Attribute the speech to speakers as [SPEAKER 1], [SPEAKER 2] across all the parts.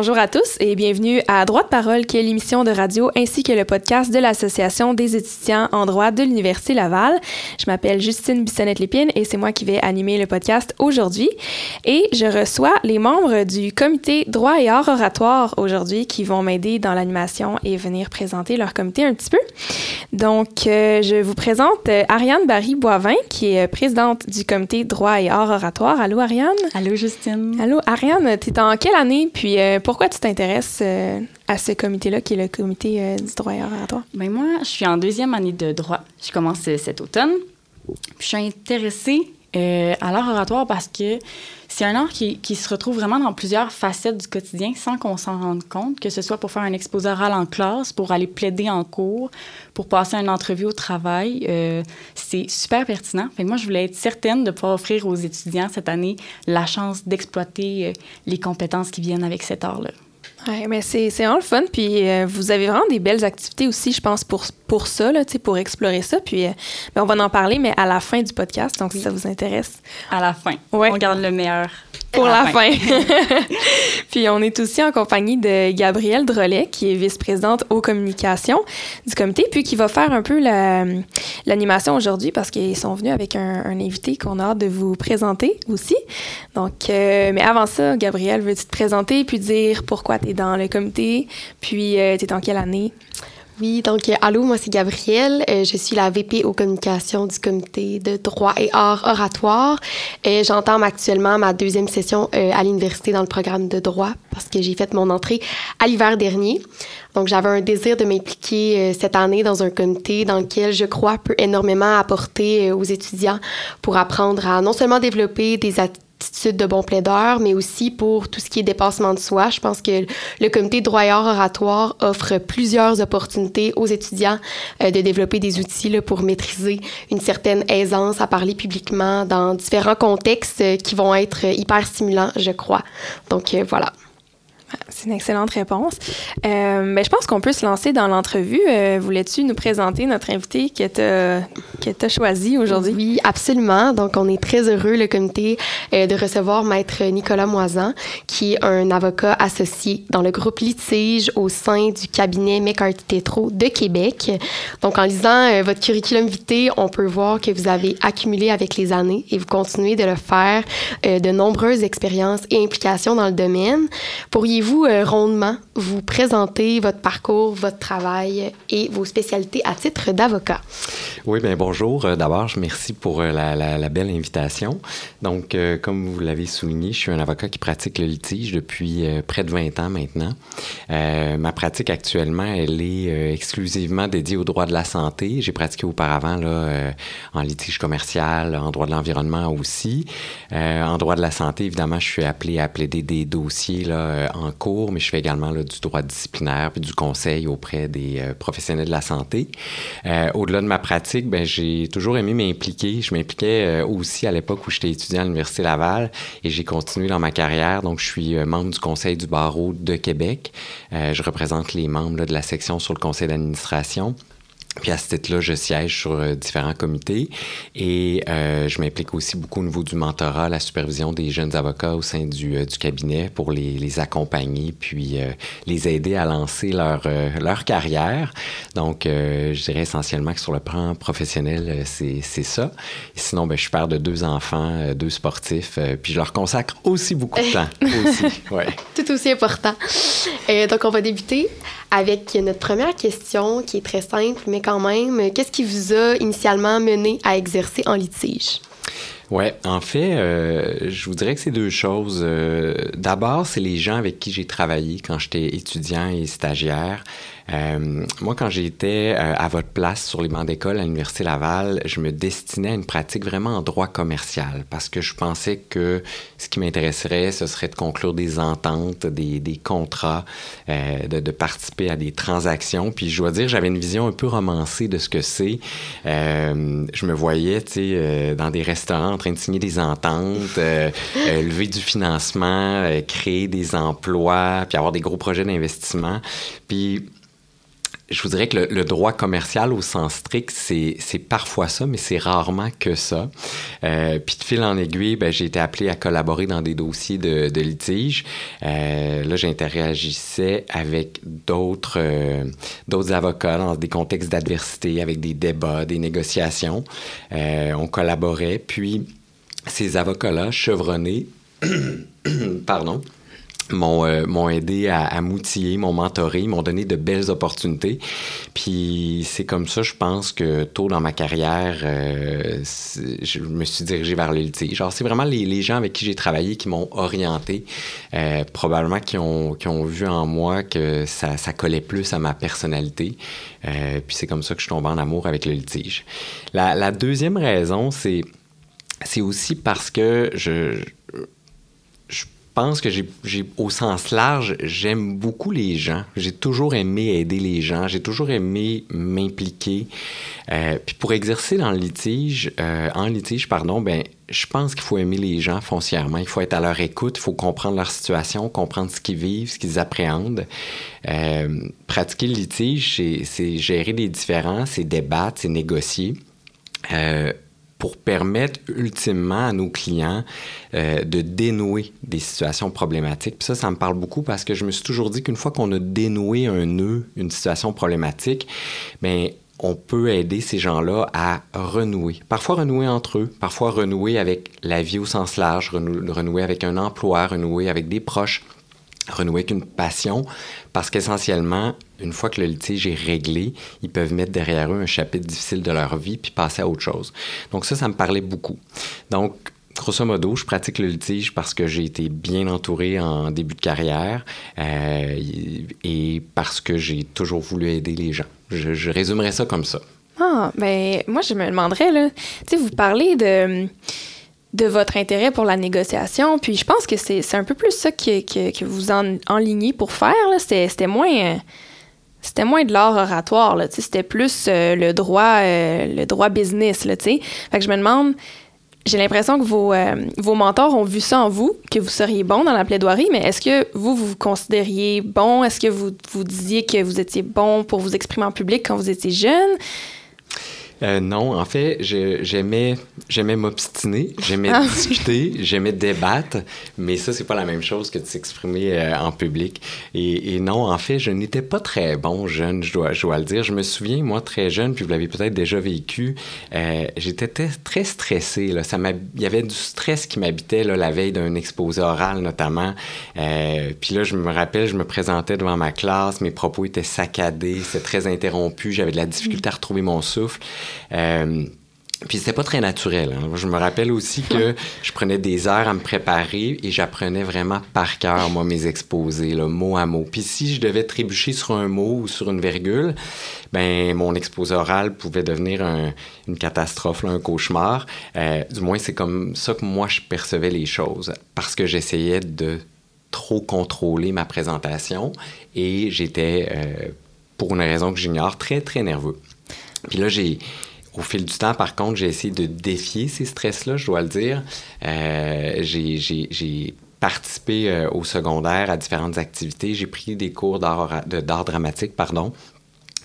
[SPEAKER 1] bonjour à tous et bienvenue à Droit de parole, qui est l'émission de radio ainsi que le podcast de l'Association des étudiants en droit de l'Université Laval. Je m'appelle Justine Bissonnette-Lépine et c'est moi qui vais animer le podcast aujourd'hui. Et je reçois les membres du comité droit et art oratoire aujourd'hui qui vont m'aider dans l'animation et venir présenter leur comité un petit peu. Donc, euh, je vous présente euh, Ariane Barry-Boivin, qui est présidente du comité droit et art oratoire. Allô, Ariane?
[SPEAKER 2] Allô, Justine.
[SPEAKER 1] Allô, Ariane, tu es en quelle année? Puis euh, pourquoi tu t'intéresses euh, à ce comité-là, qui est le comité euh, du droit oratoire?
[SPEAKER 2] Ben moi, je suis en deuxième année de droit. Je commence cet automne. Puis je suis intéressée à l'art oratoire parce que c'est un art qui, qui, se retrouve vraiment dans plusieurs facettes du quotidien sans qu'on s'en rende compte, que ce soit pour faire un exposé oral en classe, pour aller plaider en cours, pour passer une entrevue au travail. c'est super pertinent. Fait moi, je voulais être certaine de pouvoir offrir aux étudiants cette année la chance d'exploiter les compétences qui viennent avec cet art-là.
[SPEAKER 1] Oui, mais c'est vraiment le fun. Puis euh, vous avez vraiment des belles activités aussi, je pense, pour, pour ça, là, pour explorer ça. Puis euh, ben, on va en parler, mais à la fin du podcast, donc si ça vous intéresse.
[SPEAKER 2] À la fin. Ouais. On garde le meilleur.
[SPEAKER 1] Pour la, fin. puis on est aussi en compagnie de Gabrielle Drolet, qui est vice-présidente aux communications du comité, puis qui va faire un peu l'animation aujourd'hui parce qu'ils sont venus avec un, invité qu'on a hâte de vous présenter aussi. Donc, euh, mais avant ça, Gabrielle, veux-tu te présenter puis dire pourquoi tu es dans le comité, puis euh, tu es en quelle année?
[SPEAKER 3] Oui, donc euh, allô, moi c'est Gabrielle. Euh, je suis la VP aux communications du comité de droit et art oratoire. et J'entame actuellement ma deuxième session à l'université dans le programme de droit parce que j'ai fait mon entrée à l'hiver dernier. Donc j'avais un désir de m'impliquer cette année dans un comité dans lequel je crois peut énormément apporter aux étudiants pour apprendre à non seulement développer des attitudes de bon plaideur, mais aussi pour tout ce qui est dépassement de soi. Je pense que le comité droit et oratoire offre plusieurs opportunités aux étudiants euh, de développer des outils là, pour maîtriser une certaine aisance à parler publiquement dans différents contextes euh, qui vont être hyper stimulants, je crois. Donc euh, voilà.
[SPEAKER 1] C'est une excellente réponse. Euh, mais je pense qu'on peut se lancer dans l'entrevue. Euh, voulais-tu nous présenter notre invité que tu as, choisi aujourd'hui?
[SPEAKER 3] Oui, absolument. Donc, on est très heureux, le comité, euh, de recevoir Maître Nicolas Moisan, qui est un avocat associé dans le groupe litige au sein du cabinet McCarthy-Tétro de Québec. Donc, en lisant votre curriculum vitae, on peut voir que vous avez accumulé avec les années et vous continuez de le faire de nombreuses expériences et implications dans le domaine. Pourriez vous euh, rondement vous présenter votre parcours, votre travail et vos spécialités à titre d'avocat?
[SPEAKER 4] Oui, bien bonjour. Euh, d'abord, je merci pour euh, la, belle invitation. Donc, comme vous l'avez souligné, je suis un avocat qui pratique le litige depuis près de 20 ans maintenant. ma pratique actuellement, elle est exclusivement dédiée au droit de la santé. J'ai pratiqué auparavant là, en litige commercial, en droit de l'environnement aussi. en droit de la santé, évidemment, je suis appelé à plaider des dossiers là, en cours, mais je fais également du droit disciplinaire puis du conseil auprès des euh, professionnels de la santé. Euh, au-delà de ma pratique, ben, j'ai toujours aimé m'impliquer. Je m'impliquais euh, aussi à l'époque où j'étais étudiant à l'Université Laval et j'ai continué dans ma carrière. Donc, je suis membre du conseil du barreau de Québec. je représente les membres de la section sur le conseil d'administration. Puis à ce titre-là, je siège sur euh, différents comités et euh, je m'implique aussi beaucoup au niveau du mentorat, la supervision des jeunes avocats au sein du, euh, du cabinet pour les, les, accompagner puis les aider à lancer leur, leur carrière. Donc, je dirais essentiellement que sur le plan professionnel, c'est ça. Et sinon, ben, je suis père de deux enfants, deux sportifs, puis je leur consacre aussi beaucoup de temps. aussi, ouais.
[SPEAKER 3] Tout aussi important. donc, on va débuter avec notre première question qui est très simple, mais quand même, qu'est-ce qui vous a initialement mené à exercer en litige?
[SPEAKER 4] Oui, en fait, euh, je vous dirais que c'est deux choses. Euh, d'abord, c'est les gens avec qui j'ai travaillé quand j'étais étudiant et stagiaire. Euh, moi, quand j'étais euh, à votre place sur les bancs d'école à l'Université Laval, je me destinais à une pratique vraiment en droit commercial parce que je pensais que ce qui m'intéresserait, ce serait de conclure des ententes, des, des contrats, euh, de, de, participer à des transactions. Puis je dois dire, j'avais une vision un peu romancée de ce que c'est. Euh, je me voyais, tu sais, euh, dans des restaurants en train de signer des ententes, lever du financement, créer des emplois, puis avoir des gros projets d'investissement. Puis je vous dirais que le, droit commercial au sens strict, c'est parfois ça, mais c'est rarement que ça. Euh, puis de fil en aiguille, ben, j'ai été appelé à collaborer dans des dossiers de, de litige. Euh, là, j'interagissais avec d'autres euh, d'autres avocats dans des contextes d'adversité, avec des débats, des négociations. On collaborait, puis ces avocats-là, chevronnés, pardon, euh, m'ont aidé à, à m'outiller, m'ont mentoré, m'ont donné de belles opportunités. Puis c'est comme ça, je pense que tôt dans ma carrière, euh, je me suis dirigé vers le litige. Genre, c'est vraiment les, les, gens avec qui j'ai travaillé qui m'ont orienté, euh, probablement qui ont, qui ont vu en moi que ça, ça collait plus à ma personnalité. Euh, puis c'est comme ça que je tombé en amour avec le litige. La, la deuxième raison, c'est c'est aussi parce que je pense que j'ai, au sens large, j'aime beaucoup les gens. J'ai toujours aimé aider les gens. J'ai toujours aimé m'impliquer. Euh, puis pour exercer dans le litige, euh, en litige, pardon, ben, je pense qu'il faut aimer les gens foncièrement. Il faut être à leur écoute. Il faut comprendre leur situation, comprendre ce qu'ils vivent, ce qu'ils appréhendent. Euh, pratiquer le litige, c'est, gérer les différences, c'est débattre, c'est négocier. Pour permettre ultimement à nos clients euh, de dénouer des situations problématiques. Puis ça, ça me parle beaucoup parce que je me suis toujours dit qu'une fois qu'on a dénoué un nœud, une situation problématique, bien, on peut aider ces gens-là à renouer. Parfois renouer entre eux, parfois renouer avec la vie au sens large, renouer avec un emploi, renouer avec des proches renouer avec une passion parce qu'essentiellement, une fois que le litige est réglé, ils peuvent mettre derrière eux un chapitre difficile de leur vie puis passer à autre chose. Donc ça, ça me parlait beaucoup. Donc, grosso modo, je pratique le litige parce que j'ai été bien entouré en début de carrière euh, et parce que j'ai toujours voulu aider les gens. Je, je résumerais ça comme ça.
[SPEAKER 1] Ah, ben moi, je me demanderais, là, tu sais, vous parlez de de votre intérêt pour la négociation. Puis je pense que c'est un peu plus ça que, vous en, enlignez pour faire. C'était moins... c'était moins de l'art oratoire, c'était plus euh, le droit euh, le droit business, là, Fait que je me demande, j'ai l'impression que vos, euh, mentors ont vu ça en vous, que vous seriez bon dans la plaidoirie, mais est-ce que vous vous considériez bon? Est-ce que vous vous disiez que vous étiez bon pour vous exprimer en public quand vous étiez jeune?
[SPEAKER 4] Euh, non, en fait, j'aimais j'aimais m'obstiner, j'aimais ah. discuter, j'aimais débattre, mais ça, c'est pas la même chose que de s'exprimer euh, en public. Et, et, non, en fait, je n'étais pas très bon jeune, je dois, je dois le dire. Je me souviens, moi, très jeune, puis vous l'avez peut-être déjà vécu, euh, j'étais très stressé. Là. Ça il y avait du stress qui m'habitait la veille d'un exposé oral, notamment. Euh, puis là, je me rappelle, je me présentais devant ma classe, mes propos étaient saccadés, c'était très interrompu, j'avais de la difficulté à retrouver mon souffle. Euh, puis c'était pas très naturel. Hein. Je me rappelle aussi que je prenais des heures à me préparer et j'apprenais vraiment par cœur, moi, mes exposés, là, mot à mot. Puis si je devais trébucher sur un mot ou sur une virgule, ben mon exposé oral pouvait devenir une catastrophe, un cauchemar. Euh, du moins, c'est comme ça que moi, je percevais les choses. Parce que j'essayais de trop contrôler ma présentation et j'étais, euh, pour une raison que j'ignore, très, très nerveux. Puis là, j'ai au fil du temps, par contre, j'ai essayé de défier ces stress-là, je dois le dire. Euh, j'ai participé euh, au secondaire à différentes activités. J'ai pris des cours d'art dramatique, pardon.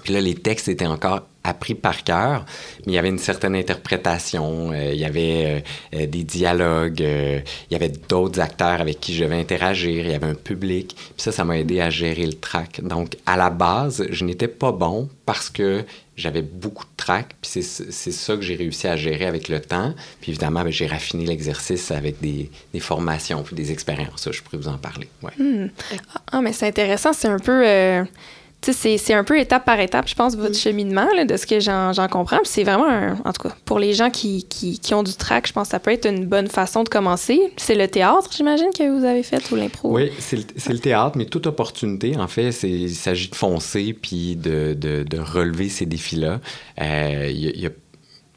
[SPEAKER 4] Puis là, les textes étaient encore appris par cœur, mais il y avait une certaine interprétation, euh, il y avait euh, des dialogues, il y avait d'autres acteurs avec qui je devais interagir, il y avait un public, puis ça, ça m'a aidé à gérer le track. Donc, à la base, je n'étais pas bon parce que j'avais beaucoup de track, puis c'est ça que j'ai réussi à gérer avec le temps. Puis évidemment, ben, j'ai raffiné l'exercice avec des, des, formations, puis des expériences. Je pourrais vous en parler.
[SPEAKER 1] Hmm. Ah, mais c'est intéressant, c'est un peu c'est un peu étape par étape, je pense, votre mm. cheminement, de ce que j'en comprends. c'est vraiment, en tout cas, pour les gens qui, qui, qui, ont du track, je pense que ça peut être une bonne façon de commencer. C'est le théâtre, j'imagine, que vous avez fait ou l'impro?
[SPEAKER 4] Oui, c'est le, le, théâtre, mais toute opportunité, en fait, il s'agit de foncer puis de, de, de relever ces défis-là. Euh, y a,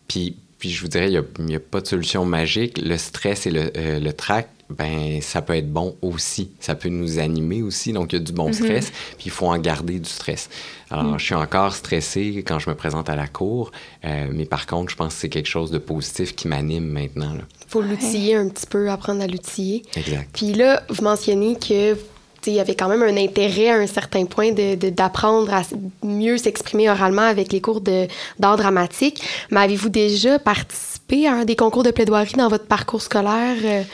[SPEAKER 4] puis, puis je vous dirais, il n'y a, a, pas de solution magique. Le stress et le, euh, le track ben ça peut être bon aussi. Ça peut nous animer aussi. Donc, il y a du bon mhm. stress, puis il faut en garder du stress. Alors, mhm. je suis encore stressé quand je me présente à la cour, euh, mais par contre, je pense que c'est quelque chose de positif qui m'anime maintenant.
[SPEAKER 3] Il faut l'outiller un petit peu, apprendre à l'outiller.
[SPEAKER 4] Exact.
[SPEAKER 3] Puis là, vous mentionnez que il y avait quand même un intérêt à un certain point d'apprendre de, à mieux s'exprimer oralement avec les cours d'art dramatique. Mais avez-vous déjà participé à un des concours de plaidoirie dans votre parcours scolaire?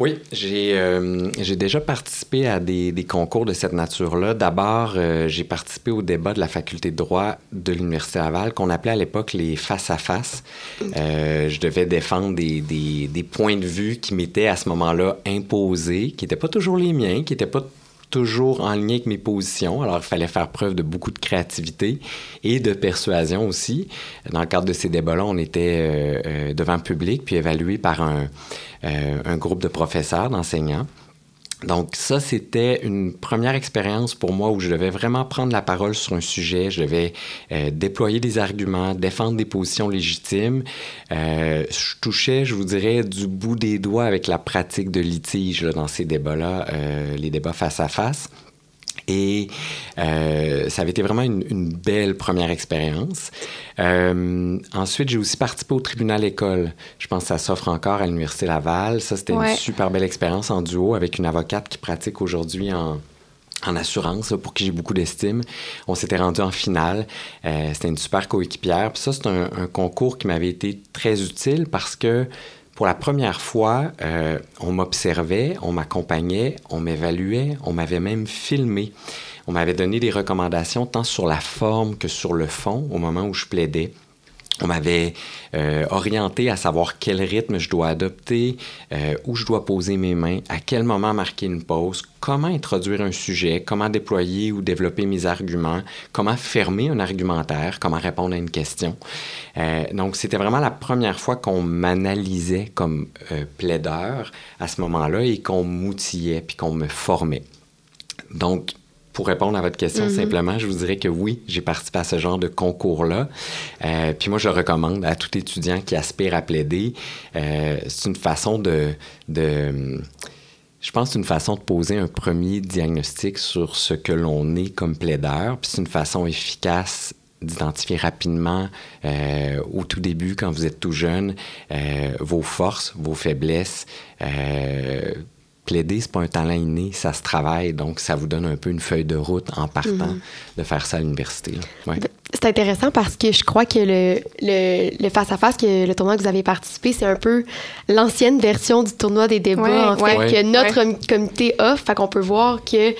[SPEAKER 4] Oui, euh, j'ai déjà participé à des, concours de cette nature-là. D'abord, euh, j'ai participé au débat de la faculté de droit de l'Université Laval, qu'on appelait à l'époque les face-à-face. Euh, je devais défendre des, points de vue qui m'étaient à ce moment-là imposés, qui n'étaient pas toujours les miens, qui n'étaient pas toujours en lien avec mes positions. Alors, il fallait faire preuve de beaucoup de créativité et de persuasion aussi. Dans le cadre de ces débats-là, on était devant le public puis évalué par un, euh, un groupe de professeurs, d'enseignants. Donc ça, c'était une première expérience pour moi où je devais vraiment prendre la parole sur un sujet, je devais euh, déployer des arguments, défendre des positions légitimes. Euh, je touchais, je vous dirais, du bout des doigts avec la pratique de litige dans ces débats-là, les débats face à face. Et euh, ça avait été vraiment une, belle première expérience. Euh, ensuite, j'ai aussi participé au tribunal école. Je pense que ça s'offre encore à l'Université Laval. Ça, c'était une super belle expérience en duo avec une avocate qui pratique aujourd'hui en, en assurance, pour qui j'ai beaucoup d'estime. On s'était rendu en finale. Euh, c'était une super coéquipière. Puis ça, c'est un, un, concours qui m'avait été très utile parce que pour la première fois, euh, on m'observait, on m'accompagnait, on m'évaluait, on m'avait même filmé. On m'avait donné des recommandations tant sur la forme que sur le fond au moment où je plaidais. On m'avait euh, orienté à savoir quel rythme je dois adopter, euh, où je dois poser mes mains, à quel moment marquer une pause, comment introduire un sujet, comment déployer ou développer mes arguments, comment fermer un argumentaire, comment répondre à une question. Euh, donc, c'était vraiment la première fois qu'on m'analysait comme plaideur à ce moment-là et qu'on m'outillait puis qu'on me formait. Donc, pour répondre à votre question mm-hmm. simplement, je vous dirais que oui, j'ai participé à ce genre de concours-là. Euh, puis moi, je recommande à tout étudiant qui aspire à plaider. Euh, c'est une façon de, de je pense une façon de poser un premier diagnostic sur ce que l'on est comme plaideur. Puis c'est une façon efficace d'identifier rapidement euh, au tout début, quand vous êtes tout jeune, vos forces, vos faiblesses, plaider, c'est pas un talent inné, ça se travaille. Donc, ça vous donne un peu une feuille de route en partant mhm. de faire ça à l'université. Ouais.
[SPEAKER 3] C'est intéressant parce que je crois que le, le, face-à-face, que le tournoi que vous avez participé, c'est un peu l'ancienne version du tournoi des débats, en fait, que notre comité offre. Fait qu'on peut voir que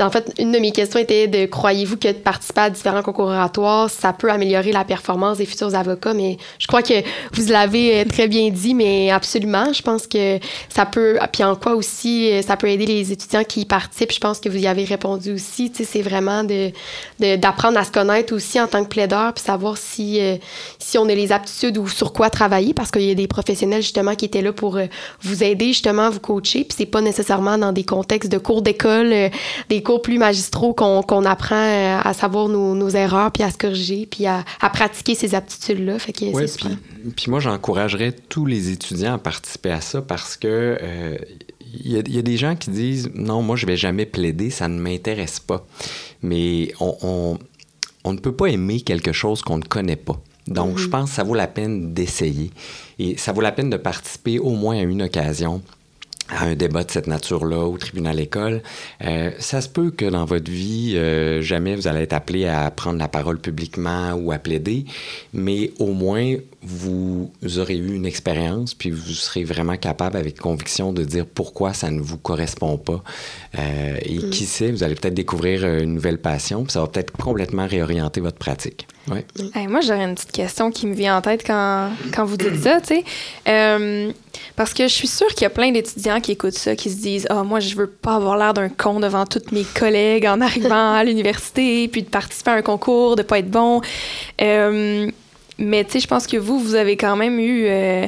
[SPEAKER 3] en fait, une de mes questions était de croyez-vous que de participer à différents concours oratoires, ça peut améliorer la performance des futurs avocats? Mais je crois que vous l'avez euh, très bien dit, mais absolument. Je pense que ça peut, puis en quoi aussi, euh, ça peut aider les étudiants qui y participent. Je pense que vous y avez répondu aussi. Tu sais, c'est vraiment de, d'apprendre à se connaître aussi en tant que plaideur, puis savoir si, euh, si on a les aptitudes ou sur quoi travailler, parce qu'il y a des professionnels justement qui étaient là pour vous aider justement vous coacher. Puis c'est pas nécessairement dans des contextes de cours d'école, des cours plus magistraux qu'on apprend euh, à savoir nos, erreurs, puis à se corriger, puis à, pratiquer ces aptitudes-là. Fait que
[SPEAKER 4] oui, puis, puis, moi, j'encouragerais tous les étudiants à participer à ça parce que euh, il y, a des gens qui disent non, moi, je vais jamais plaider, ça ne m'intéresse pas. Mais on, on, ne peut pas aimer quelque chose qu'on ne connaît pas. Donc, je mm-hmm. pense que ça vaut la peine d'essayer. Et ça vaut la peine de participer au moins à une occasion à un débat de cette nature-là au tribunal école, euh, ça se peut que dans votre vie, euh, jamais vous allez être appelé à prendre la parole publiquement ou à plaider, mais au moins vous aurez eu une expérience, puis vous serez vraiment capable avec conviction de dire pourquoi ça ne vous correspond pas. Euh, et mm. qui sait, vous allez peut-être découvrir une nouvelle passion, puis ça va peut-être complètement réorienter votre pratique. Ouais.
[SPEAKER 1] moi, j'aurais une petite question qui me vient en tête quand, quand vous dites ça, tu sais. Euh, parce que je suis sûre qu'il y a plein d'étudiants qui écoutent ça, qui se disent Ah, oh, moi, je veux pas avoir l'air d'un con devant tous mes collègues en arrivant à l'université, puis de participer à un concours, de pas être bon. Euh, mais tu sais, je pense que vous, vous avez quand même eu, euh,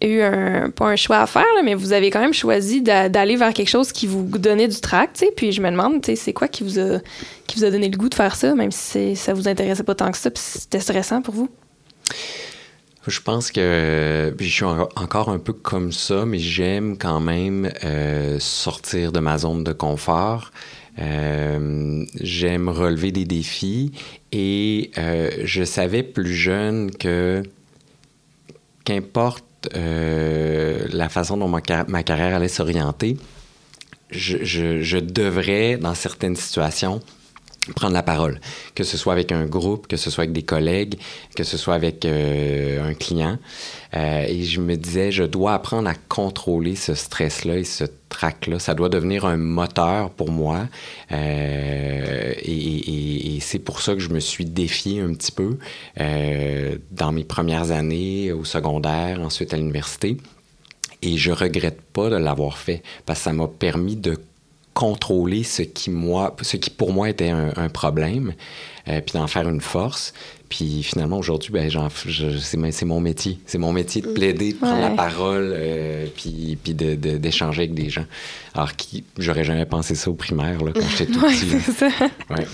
[SPEAKER 1] eu un, pas un choix à faire, mais vous avez quand même choisi d'aller vers quelque chose qui vous donnait du tract, tu sais. Puis je me demande, tu sais, c'est quoi qui vous, a, qui vous a donné le goût de faire ça, même si ça vous intéressait pas tant que ça, puis c'était stressant pour vous?
[SPEAKER 4] Je pense que je suis encore un peu comme ça, mais j'aime quand même euh, sortir de ma zone de confort. Euh, j'aime relever des défis et euh, je savais plus jeune que qu'importe euh, la façon dont ma, carrière allait s'orienter, je, devrais, dans certaines situations, prendre la parole, que ce soit avec un groupe, que ce soit avec des collègues, que ce soit avec euh, un client. Euh, et je me disais, je dois apprendre à contrôler ce stress-là et ce trac-là. Ça doit devenir un moteur pour moi. Euh, et, c'est pour ça que je me suis défié un petit peu dans mes premières années au secondaire, ensuite à l'université. Et je regrette pas de l'avoir fait parce que ça m'a permis de contrôler ce qui, moi, ce qui pour moi était un, un problème, euh, puis d'en faire une force. Puis finalement, aujourd'hui, ben, c'est mon métier. C'est mon métier de plaider, de prendre
[SPEAKER 1] Ouais.
[SPEAKER 4] la parole, euh, puis, puis d'échanger de, d'échanger avec des gens. Alors, qui, j'aurais jamais pensé ça au primaire, là, quand j'étais tout
[SPEAKER 1] Ouais,
[SPEAKER 4] petit.
[SPEAKER 1] ça.
[SPEAKER 4] Ouais.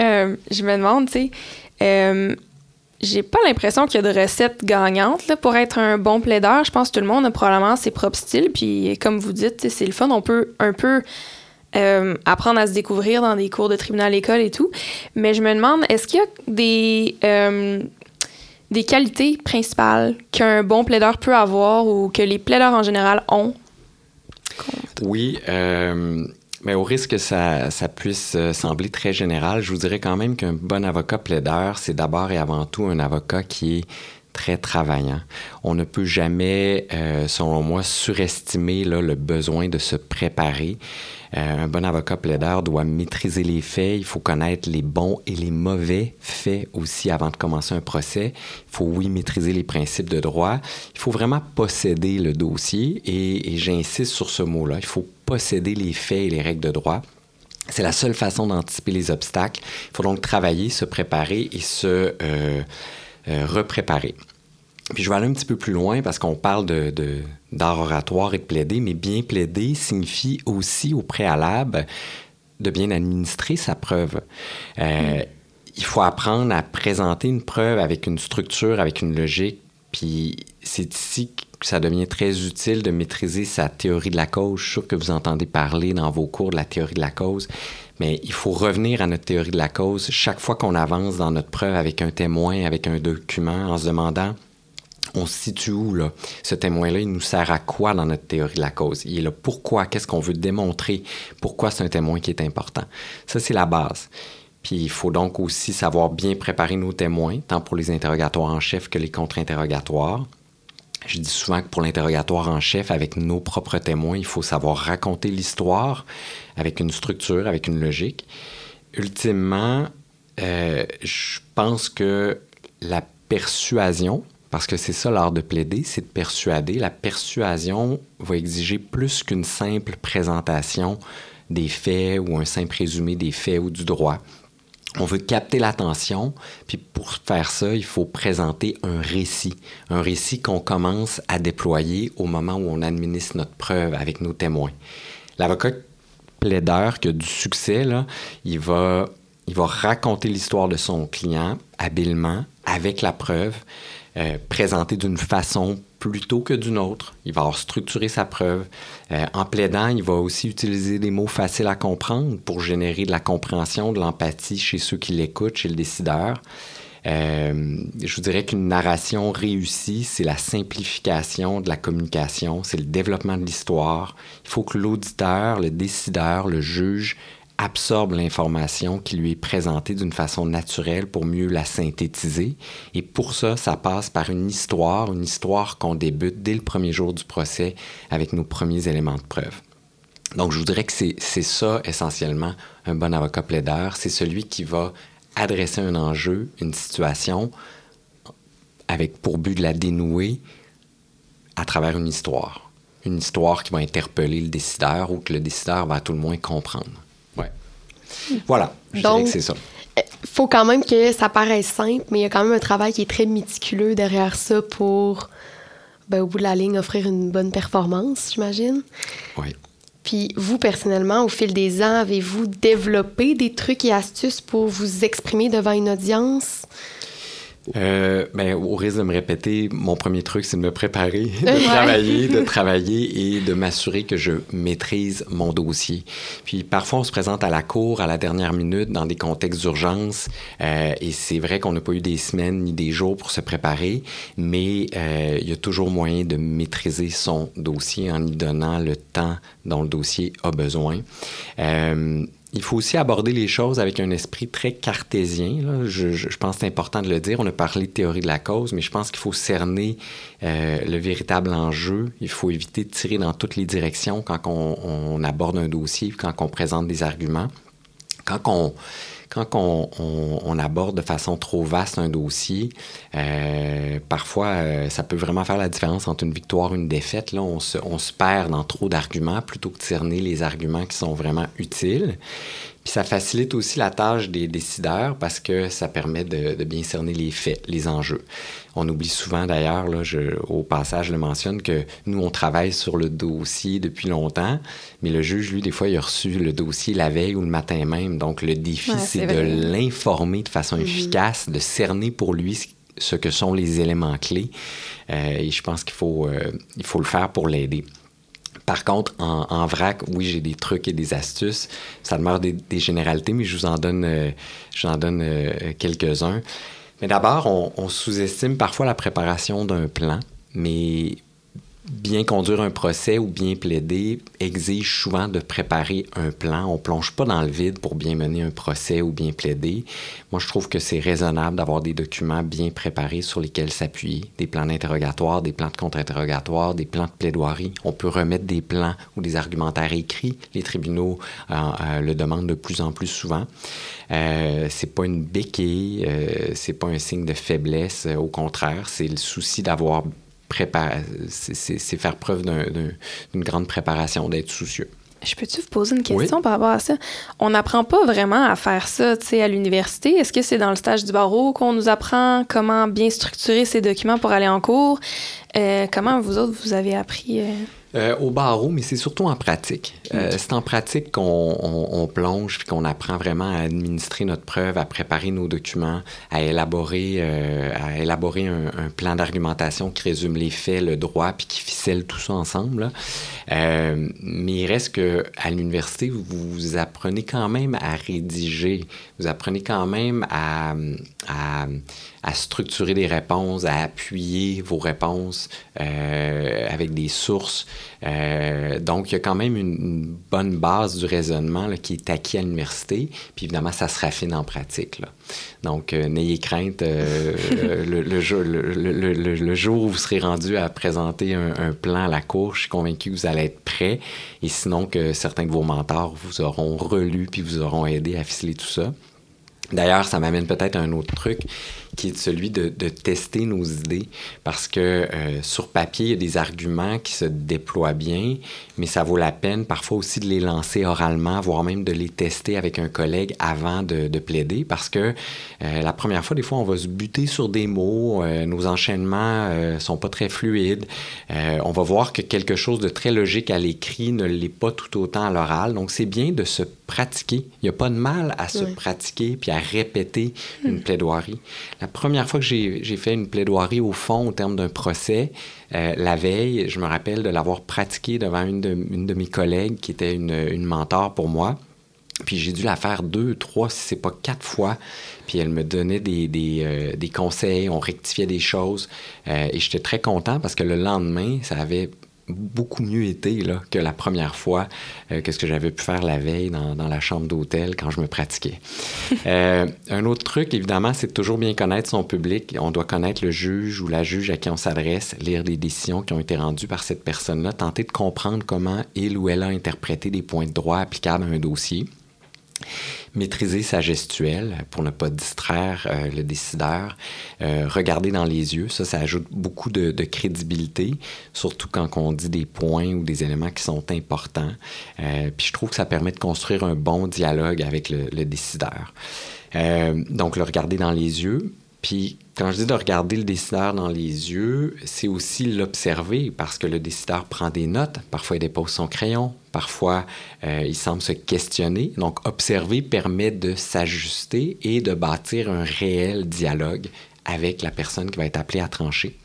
[SPEAKER 1] Euh, je me demande, tu sais, euh, j'ai pas l'impression qu'il y a de recette gagnante là, pour être un bon plaideur. Je pense que tout le monde a probablement ses propres styles. Puis, comme vous dites, c'est le fun. On peut un peu euh, apprendre à se découvrir dans des cours de tribunal école et tout. Mais je me demande, est-ce qu'il y a des, euh, des qualités principales qu'un bon plaideur peut avoir ou que les plaideurs en général ont?
[SPEAKER 4] Oui, euh, mais au risque que ça, ça puisse euh, sembler très général, je vous dirais quand même qu'un bon avocat plaideur, c'est d'abord et avant tout un avocat qui est très travaillant. On ne peut jamais, euh, selon moi, surestimer le besoin de se préparer. Euh, un bon avocat plaideur doit maîtriser les faits, il faut connaître les bons et les mauvais faits aussi avant de commencer un procès. Il faut, oui, maîtriser les principes de droit. Il faut vraiment posséder le dossier et, et j'insiste sur ce mot-là. Il faut posséder les faits et les règles de droit. C'est la seule façon d'anticiper les obstacles. Il faut donc travailler, se préparer et se euh, euh, repréparer. Puis je vais aller un petit peu plus loin parce qu'on parle de, d'art oratoire et de plaider, mais bien plaider signifie aussi au préalable de bien administrer sa preuve. Euh, Il faut apprendre à présenter une preuve avec une structure, avec une logique. Puis c'est ici que ça devient très utile de maîtriser sa théorie de la cause. Je suis sûr que vous entendez parler dans vos cours de la théorie de la cause, mais il faut revenir à notre théorie de la cause chaque fois qu'on avance dans notre preuve avec un témoin, avec un document, en se demandant on se situe où? Ce témoin-là, il nous sert à quoi dans notre théorie de la cause? Il est là pourquoi? Qu'est-ce qu'on veut démontrer? Pourquoi c'est un témoin qui est important? Ça, c'est la base. Puis il faut donc aussi savoir bien préparer nos témoins, tant pour les interrogatoires en chef que les contre-interrogatoires. Je dis souvent que pour l'interrogatoire en chef, avec nos propres témoins, il faut savoir raconter l'histoire avec une structure, avec une logique. Ultimement, euh, je pense que la persuasion, parce que c'est ça l'art de plaider, c'est de persuader. La persuasion va exiger plus qu'une simple présentation des faits ou un simple résumé des faits ou du droit. On veut capter l'attention, puis pour faire ça, il faut présenter un récit. Un récit qu'on commence à déployer au moment où on administre notre preuve avec nos témoins. L'avocat plaideur qui a du succès, il, va, il va raconter l'histoire de son client habilement, avec la preuve, euh, présentée d'une façon plutôt que d'une autre. Il va avoir structuré sa preuve. Euh, en plaidant, il va aussi utiliser des mots faciles à comprendre pour générer de la compréhension, de l'empathie chez ceux qui l'écoutent, chez le décideur. Euh, je vous dirais qu'une narration réussie, c'est la simplification de la communication, c'est le développement de l'histoire. Il faut que l'auditeur, le décideur, le juge absorbe l'information qui lui est présentée d'une façon naturelle pour mieux la synthétiser. Et pour ça, ça passe par une histoire, une histoire qu'on débute dès le premier jour du procès avec nos premiers éléments de preuve. Donc, je vous dirais que c'est ça essentiellement un bon avocat plaideur. C'est celui qui va adresser un enjeu, une situation, avec pour but de la dénouer à travers une histoire. Une histoire qui va interpeller le décideur ou que le décideur va tout le moins comprendre. Voilà, je dirais
[SPEAKER 3] Donc,
[SPEAKER 4] que c'est ça.
[SPEAKER 3] faut quand même que ça paraisse simple, mais il y a quand même un travail qui est très méticuleux derrière ça pour, ben, au bout de la ligne, offrir une bonne performance, j'imagine.
[SPEAKER 4] Oui.
[SPEAKER 3] Puis vous, personnellement, au fil des ans, avez-vous développé des trucs et astuces pour vous exprimer devant une audience?
[SPEAKER 4] Euh, ben, au risque de me répéter, mon premier truc, c'est de me préparer, de travailler, de travailler et de m'assurer que je maîtrise mon dossier. Puis parfois, on se présente à la cour à la dernière minute dans des contextes d'urgence euh, et c'est vrai qu'on n'a pas eu des semaines ni des jours pour se préparer, mais euh, il y a toujours moyen de maîtriser son dossier en y donnant le temps dont le dossier a besoin. Il faut aussi aborder les choses avec un esprit très cartésien. Je, pense que c'est important de le dire. On a parlé de théorie de la cause, mais je pense qu'il faut cerner euh, le véritable enjeu. Il faut éviter de tirer dans toutes les directions quand on, on aborde un dossier, quand on présente des arguments. Quand on, quand on, aborde de façon trop vaste un dossier, euh, parfois, euh, ça peut vraiment faire la différence entre une victoire et une défaite. Là, on se, on se perd dans trop d'arguments plutôt que de cerner les arguments qui sont vraiment utiles. Puis ça facilite aussi la tâche des décideurs parce que ça permet de, bien cerner les faits, les enjeux. On oublie souvent d'ailleurs, au passage, je le mentionne, que nous, on travaille sur le dossier depuis longtemps, mais le juge, lui, des fois, il a reçu le dossier la veille ou le matin même. Donc, le défi, c'est de l'informer de façon mhm. efficace, de cerner pour lui ce que sont les éléments clés. Euh, et je pense qu'il faut, euh, il faut le faire pour l'aider. Par contre, en, vrac, oui, j'ai des trucs et des astuces. Ça demeure des, généralités, mais je vous en donne, euh, donne euh, quelques-uns. Mais d'abord, on, on sous-estime parfois la préparation d'un plan, mais bien conduire un procès ou bien plaider exige souvent de préparer un plan. On plonge pas dans le vide pour bien mener un procès ou bien plaider. Moi, je trouve que c'est raisonnable d'avoir des documents bien préparés sur lesquels s'appuyer, des plans d'interrogatoire, des plans de contre-interrogatoire, des plans de plaidoirie. On peut remettre des plans ou des argumentaires écrits. Les tribunaux euh, euh, le demandent de plus en plus souvent. Euh, c'est pas une béquille, euh, c'est pas un signe de faiblesse. Au contraire, c'est le souci d'avoir c'est faire preuve d'une grande préparation, d'être soucieux.
[SPEAKER 1] Je peux-tu vous poser une question par rapport à ça? On n'apprend pas vraiment à faire ça à l'université. Est-ce que c'est dans le stage du barreau qu'on nous apprend comment bien structurer ces documents pour aller en cours? Euh, comment vous autres, vous avez appris? Euh?
[SPEAKER 4] Euh, au barreau, mais c'est surtout en pratique. C'est en pratique qu'on on, plonge puis qu'on apprend vraiment à administrer notre preuve, à préparer nos documents, à élaborer, à élaborer un, plan d'argumentation qui résume les faits, le droit, puis qui ficelle tout ça ensemble. mais il reste que à l'université, vous, apprenez quand même à rédiger, vous apprenez quand même à, à, à structurer des réponses, à appuyer vos réponses avec des sources. Euh, donc, il y a quand même une, bonne base du raisonnement qui est acquis à l'université. Puis évidemment, ça se raffine en pratique. Donc, euh, n'ayez crainte. Euh, le, jour, le, jour, où vous serez rendu à présenter un, plan à la cour, je suis convaincu que vous allez être prêt. Et sinon, que certains de vos mentors vous auront relu puis vous auront aidé à ficeler tout ça. D'ailleurs, ça m'amène peut-être à un autre truc qui est celui de, tester nos idées. Parce que euh, sur papier, il y a des arguments qui se déploient bien, mais ça vaut la peine parfois aussi de les lancer oralement, voire même de les tester avec un collègue avant de, plaider. Parce que euh, la première fois, des fois, on va se buter sur des mots, euh, nos enchaînements sont pas très fluides. on va voir que quelque chose de très logique à l'écrit ne l'est pas tout autant à l'oral. Donc, c'est bien de se pratiquer. Il n'y a pas de mal à se pratiquer puis à répéter une plaidoirie. La première fois que j'ai fait une plaidoirie au fond au terme d'un procès, euh, la veille, je me rappelle de l'avoir pratiqué devant une de, mes collègues qui était une, mentor pour moi. Puis j'ai dû la faire deux, trois, si c'est pas quatre fois. Puis elle me donnait des, euh, conseils, on rectifiait des choses. Euh, et j'étais très content parce que le lendemain, ça avait beaucoup mieux été là, que la première fois euh, que ce que j'avais pu faire la veille dans, dans la chambre d'hôtel quand je me pratiquais. euh, un autre truc, évidemment, c'est de toujours bien connaître son public. On doit connaître le juge ou la juge à qui on s'adresse, lire les décisions qui ont été rendues par cette personne-là, tenter de comprendre comment il ou elle a interprété des points de droit applicables à un dossier maîtriser sa gestuelle pour ne pas distraire euh, le décideur, euh, regarder dans les yeux, ça, ça ajoute beaucoup de, crédibilité, surtout quand on dit des points ou des éléments qui sont importants. Euh, puis je trouve que ça permet de construire un bon dialogue avec le, le décideur. donc, le regarder dans les yeux, puis quand je dis de regarder le décideur dans les yeux, c'est aussi l'observer parce que le décideur prend des notes. Parfois, il dépose son crayon. Parfois, euh, il semble se questionner. Donc, observer permet de s'ajuster et de bâtir un réel dialogue avec la personne qui va être appelée à trancher.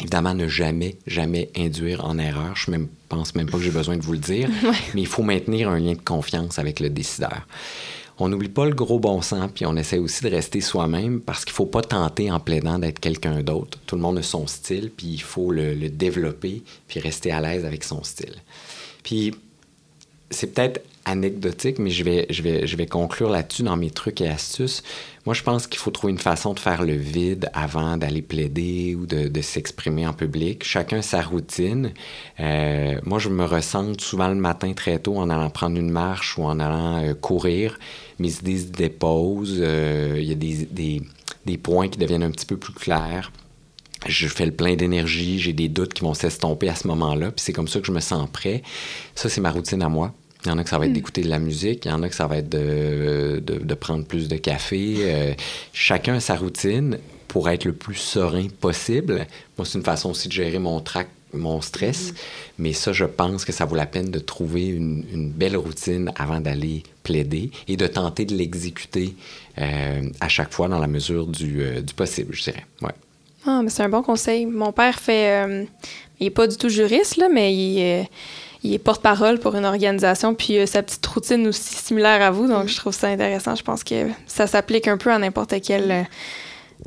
[SPEAKER 4] Évidemment, ne jamais, jamais induire en erreur. Je ne pense même pas que j'ai besoin de vous le dire, mais il faut maintenir un lien de confiance avec le décideur. On n'oublie pas le gros bon sens, puis on essaie aussi de rester soi-même parce qu'il ne faut pas tenter en plaidant d'être quelqu'un d'autre. Tout le monde a son style, puis il faut le, développer, puis rester à l'aise avec son style. Puis c'est peut-être anecdotique, mais je vais, je vais, je vais conclure là-dessus dans mes trucs et astuces. Moi, je pense qu'il faut trouver une façon de faire le vide avant d'aller plaider ou de, de s'exprimer en public. Chacun sa routine. Euh, moi, je me ressens souvent le matin très tôt en allant prendre une marche ou en allant euh, courir. Mes idées se déposent. Euh, il y a des, des, des points qui deviennent un petit peu plus clairs je fais le plein d'énergie, j'ai des doutes qui vont s'estomper à ce moment-là, puis c'est comme ça que je me sens prêt. Ça, c'est ma routine à moi. Il y en a que ça va être hmm. d'écouter de la musique, il y en a que ça va être de, de, prendre plus de café. Euh, chacun a sa routine pour être le plus serein possible. Moi, c'est une façon aussi de gérer mon trac, mon stress. Hmm. Mais ça, je pense que ça vaut la peine de trouver une, une belle routine avant d'aller plaider et de tenter de l'exécuter euh, à chaque fois dans la mesure du, euh, du possible, je dirais. Ouais.
[SPEAKER 1] Ah, mais c'est un bon conseil. Mon père fait. il n'est pas du tout juriste, là, mais il il est porte-parole pour une organisation, puis sa petite routine aussi similaire à vous. Donc, je trouve ça intéressant. Je pense que ça s'applique un peu à n'importe quelle, euh,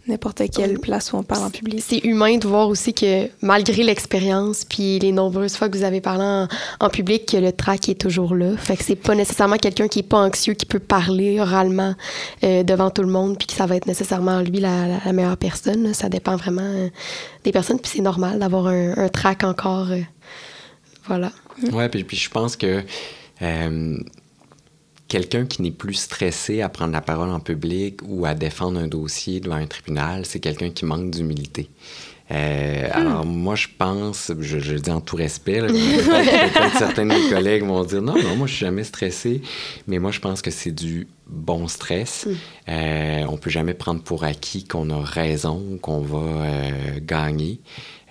[SPEAKER 1] n'importe quelle place où on parle en public.
[SPEAKER 3] C'est humain de voir aussi que malgré l'expérience, puis les nombreuses fois que vous avez parlé en, public, que le trac est toujours là. Fait que c'est pas nécessairement quelqu'un qui est pas anxieux, qui peut parler oralement euh, devant tout le monde, puis que ça va être nécessairement lui la, meilleure personne. Ça dépend vraiment euh, des personnes, puis c'est normal d'avoir un, un trac encore. voilà.
[SPEAKER 4] Oui, puis, puis, je pense que euh, quelqu'un qui n'est plus stressé à prendre la parole en public ou à défendre un dossier devant un tribunal, c'est quelqu'un qui manque d'humilité. Euh, alors, moi, je pense, je, je, dis en tout respect, peut-être certains de mes collègues vont dire non, non, moi, je suis jamais stressé, mais moi, je pense que c'est du bon stress. Euh, on peut jamais prendre pour acquis qu'on a raison, qu'on va euh, gagner.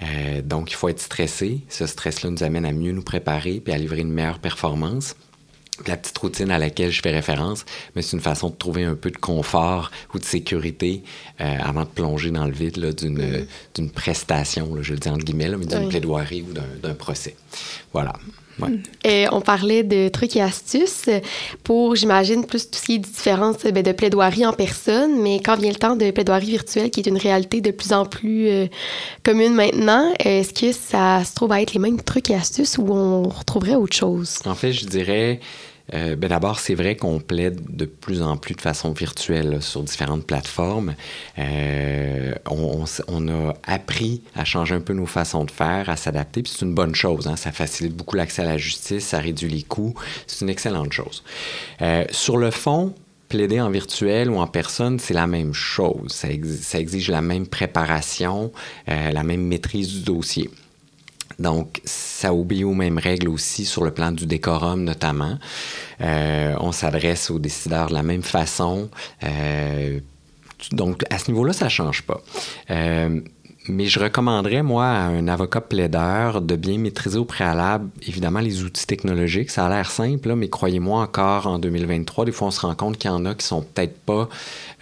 [SPEAKER 4] Euh, donc, il faut être stressé. Ce stress-là nous amène à mieux nous préparer puis à livrer une meilleure performance. La petite routine à laquelle je fais référence, mais c'est une façon de trouver un peu de confort ou de sécurité euh, avant de plonger dans le vide d'une mm-hmm. d'une prestation, je le dis entre guillemets, mais d'une plaidoirie ou d'un procès. Voilà.
[SPEAKER 3] Et on parlait de trucs et astuces pour, j'imagine, plus tout ce qui est différence ben, de plaidoirie en personne, mais quand vient le temps de plaidoirie virtuelle, qui est une réalité de plus en plus euh, commune maintenant, est-ce que ça se trouve à être les mêmes trucs et astuces ou on retrouverait autre chose?
[SPEAKER 4] En fait, je dirais euh, ben D'abord, c'est vrai qu'on plaide de plus en plus de façon virtuelle sur différentes plateformes. Euh, on, a appris à changer un peu nos façons de faire, à s'adapter, puis c'est une bonne chose. Hein? Ça facilite beaucoup l'accès à la justice, ça réduit les coûts. C'est une excellente chose. Euh, sur le fond, plaider en virtuel ou en personne, c'est la même chose. Ça, exige la même préparation, la même maîtrise du dossier. Donc, ça obéit aux mêmes règles aussi sur le plan du décorum notamment. Euh, on s'adresse aux décideurs de la même façon. Euh, donc, à ce niveau-là, ça ne change pas. Euh, mais je recommanderais, moi, à un avocat plaideur de bien maîtriser au préalable, évidemment, les outils technologiques. Ça a l'air simple, mais croyez-moi, encore en 2023, des fois, on se rend compte qu'il y en a qui sont peut-être pas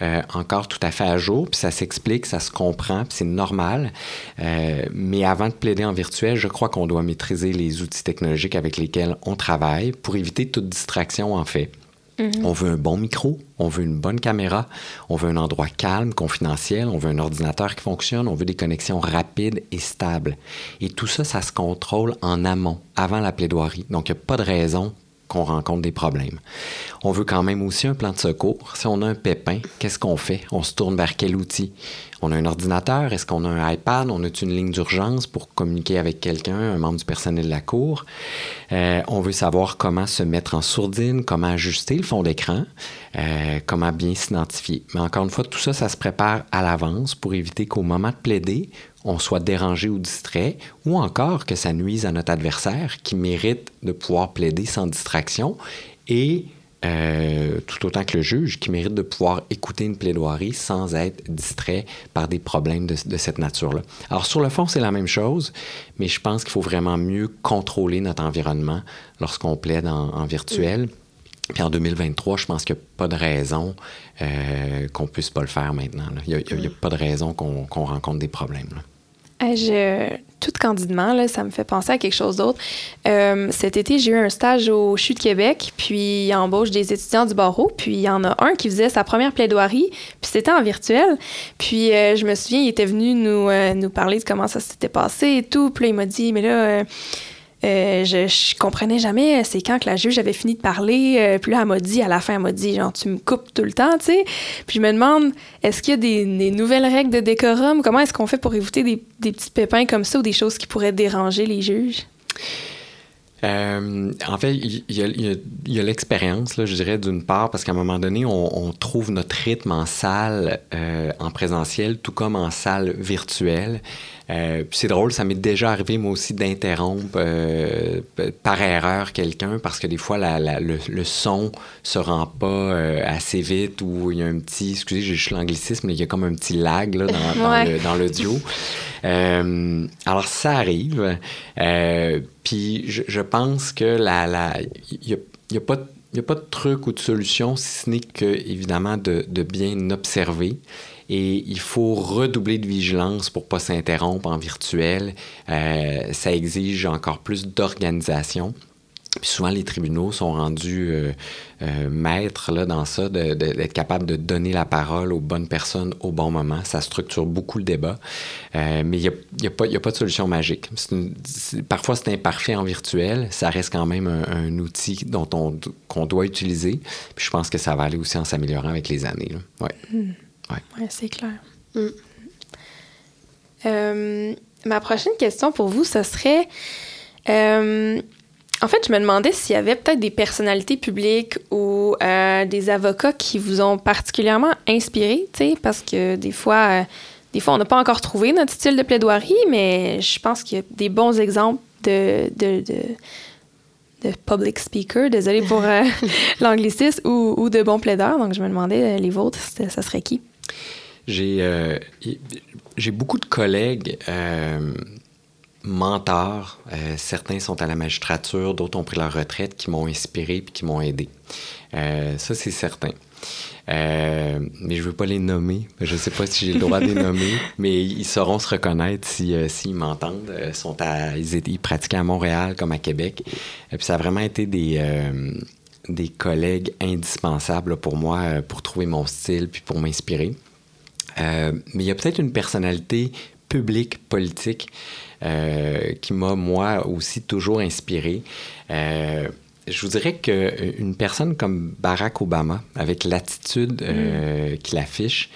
[SPEAKER 4] euh, encore tout à fait à jour, puis ça s'explique, ça se comprend, puis c'est normal. Euh, mais avant de plaider en virtuel, je crois qu'on doit maîtriser les outils technologiques avec lesquels on travaille pour éviter toute distraction, en fait. On veut un bon micro, on veut une bonne caméra, on veut un endroit calme, confidentiel, on veut un ordinateur qui fonctionne, on veut des connexions rapides et stables. Et tout ça, ça se contrôle en amont, avant la plaidoirie. Donc, il n'y a pas de raison qu'on rencontre des problèmes. On veut quand même aussi un plan de secours. Si on a un pépin, qu'est-ce qu'on fait? On se tourne vers quel outil? On a un ordinateur, est-ce qu'on a un iPad? On a une ligne d'urgence pour communiquer avec quelqu'un, un membre du personnel de la cour? Euh, on veut savoir comment se mettre en sourdine, comment ajuster le fond d'écran, euh, comment bien s'identifier. Mais encore une fois, tout ça, ça se prépare à l'avance pour éviter qu'au moment de plaider, on soit dérangé ou distrait, ou encore que ça nuise à notre adversaire qui mérite de pouvoir plaider sans distraction et euh, tout autant que le juge qui mérite de pouvoir écouter une plaidoirie sans être distrait par des problèmes de, cette nature-là. Alors sur le fond, c'est la même chose, mais je pense qu'il faut vraiment mieux contrôler notre environnement lorsqu'on plaide en, virtuel. Puis en 2023, je pense qu'il n'y a pas de raison euh, qu'on puisse pas le faire maintenant. Il n'y a, pas de raison qu'on rencontre des problèmes.
[SPEAKER 1] Je, tout candidement, là, ça me fait penser à quelque chose d'autre. Euh, cet été, j'ai eu un stage au CHU de Québec, puis il embauche des étudiants du barreau, puis il y en a un qui faisait sa première plaidoirie, puis c'était en virtuel. Puis euh, je me souviens, il était venu nous, nous parler de comment ça s'était passé et tout. Puis là, il m'a dit, mais là euh, je, je, comprenais jamais c'est quand que la juge avait fini de parler. Euh, puis là, elle m'a dit, à la fin, elle m'a dit, genre, tu me coupes tout le temps, tu sais. Puis je me demande, est-ce qu'il y a des, nouvelles règles de décorum? Comment est-ce qu'on fait pour éviter des, des, petits pépins comme ça ou des choses qui pourraient déranger les juges?
[SPEAKER 4] Euh, en fait, il y a, l'expérience, je dirais, d'une part, parce qu'à un moment donné, on, trouve notre rythme en salle, en présentiel, tout comme en salle virtuelle. Euh, puis c'est drôle, ça m'est déjà arrivé moi aussi d'interrompre euh, par erreur quelqu'un parce que des fois la, le, le, son se rend pas euh, assez vite ou il y a un petit, excusez, j'ai juste l'anglicisme, mais il y a comme un petit lag là, dans, l'audio. alors ça arrive. puis je, je, pense que la, la, il y a, y a pas il n'y a pas de truc ou de solution, si ce n'est que, évidemment, de, de bien observer et il faut redoubler de vigilance pour pas s'interrompre en virtuel. Euh, ça exige encore plus d'organisation. Puis souvent, les tribunaux sont rendus euh, euh, maîtres là, dans ça, d'être capables de donner la parole aux bonnes personnes au bon moment. Ça structure beaucoup le débat. mais il n'y a, y a, pas, de solution magique. parfois, c'est imparfait en virtuel. Ça reste quand même un, outil dont on, qu'on doit utiliser. Puis je pense que ça va aller aussi en s'améliorant avec les années. Là.
[SPEAKER 1] Hmm. Oui, c'est clair. Mm. Euh, ma prochaine question pour vous, ce serait. Euh, en fait, je me demandais s'il y avait peut-être des personnalités publiques ou euh, des avocats qui vous ont particulièrement inspiré, parce que des fois, des fois, on n'a pas encore trouvé notre style de plaidoirie, mais je pense qu'il y a des bons exemples de, de, de, public speaker, désolé pour l'anglicisme, ou, ou, de bons plaideurs. Donc, je me demandais, les vôtres, ça serait qui?
[SPEAKER 4] J'ai euh, j'ai beaucoup de collègues euh, mentors. Euh, certains sont à la magistrature, d'autres ont pris leur retraite, qui m'ont inspiré puis qui m'ont aidé. ça, c'est certain. mais je ne veux pas les nommer. Je ne sais pas si j'ai le droit de les nommer, mais ils sauront se reconnaître s'ils si, m'entendent. sont à, ils, ils, pratiquaient à Montréal comme à Québec. Et puis ça a vraiment été des, des collègues indispensables pour moi pour trouver mon style puis pour m'inspirer. Euh, mais il y a peut-être une personnalité publique, politique, euh, qui m'a, moi aussi, toujours inspiré. Euh, je vous dirais qu'une personne comme Barack Obama, avec l'attitude mm. qu'il affiche,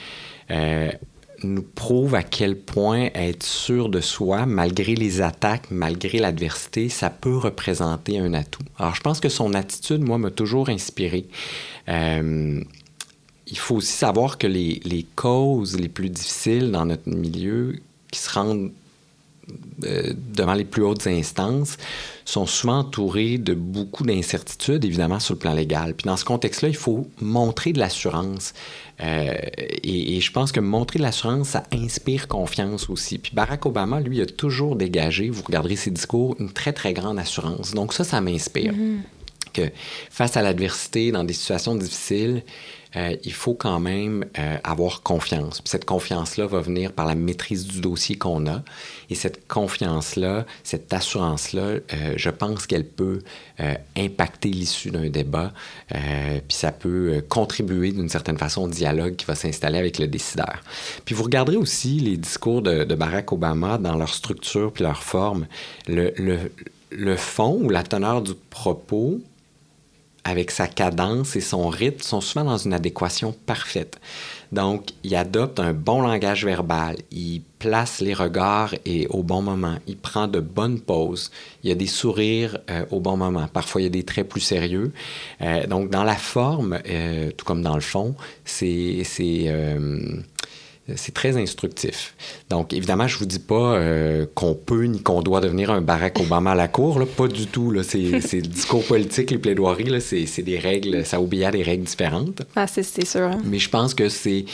[SPEAKER 4] nous prouve à quel point être sûr de soi, malgré les attaques, malgré l'adversité, ça peut représenter un atout. Alors, je pense que son attitude, moi, m'a toujours inspiré il faut aussi savoir que les, les, causes les plus difficiles dans notre milieu qui se rendent euh, devant les plus hautes instances sont souvent entourées de beaucoup d'incertitudes, évidemment, sur le plan légal. Puis dans ce contexte-là, il faut montrer de l'assurance. Euh, et, et, je pense que montrer de l'assurance, ça inspire confiance aussi. Puis Barack Obama, lui, a toujours dégagé, vous regarderez ses discours, une très, très grande assurance. Donc ça, ça m'inspire. Mm-hmm. Que face à l'adversité, dans des situations difficiles, euh, il faut quand même euh, avoir confiance. cette confiance-là va venir par la maîtrise du dossier qu'on a. Et cette confiance-là, cette assurance-là, euh, je pense qu'elle peut impacter l'issue d'un débat. puis ça peut contribuer d'une certaine façon au dialogue qui va s'installer avec le décideur. Puis vous regarderez aussi les discours de, Barack Obama dans leur structure puis leur forme. Le, le fond ou la teneur du propos avec sa cadence et son rythme, sont souvent dans une adéquation parfaite. Donc, il adopte un bon langage verbal, il place les regards et au bon moment, il prend de bonnes pauses, il y a des sourires euh, au bon moment. Parfois, il y a des traits plus sérieux. Euh, donc, dans la forme, euh, tout comme dans le fond, c'est c'est très instructif. Donc, évidemment, je ne vous dis pas euh, qu'on peut ni qu'on doit devenir un Barack Obama à la cour, là, pas du tout. C'est le discours politique, les plaidoiries, c'est des règles, ça obéit à des règles différentes.
[SPEAKER 1] Ah, c'est sûr. Hein.
[SPEAKER 4] Mais je pense que c'est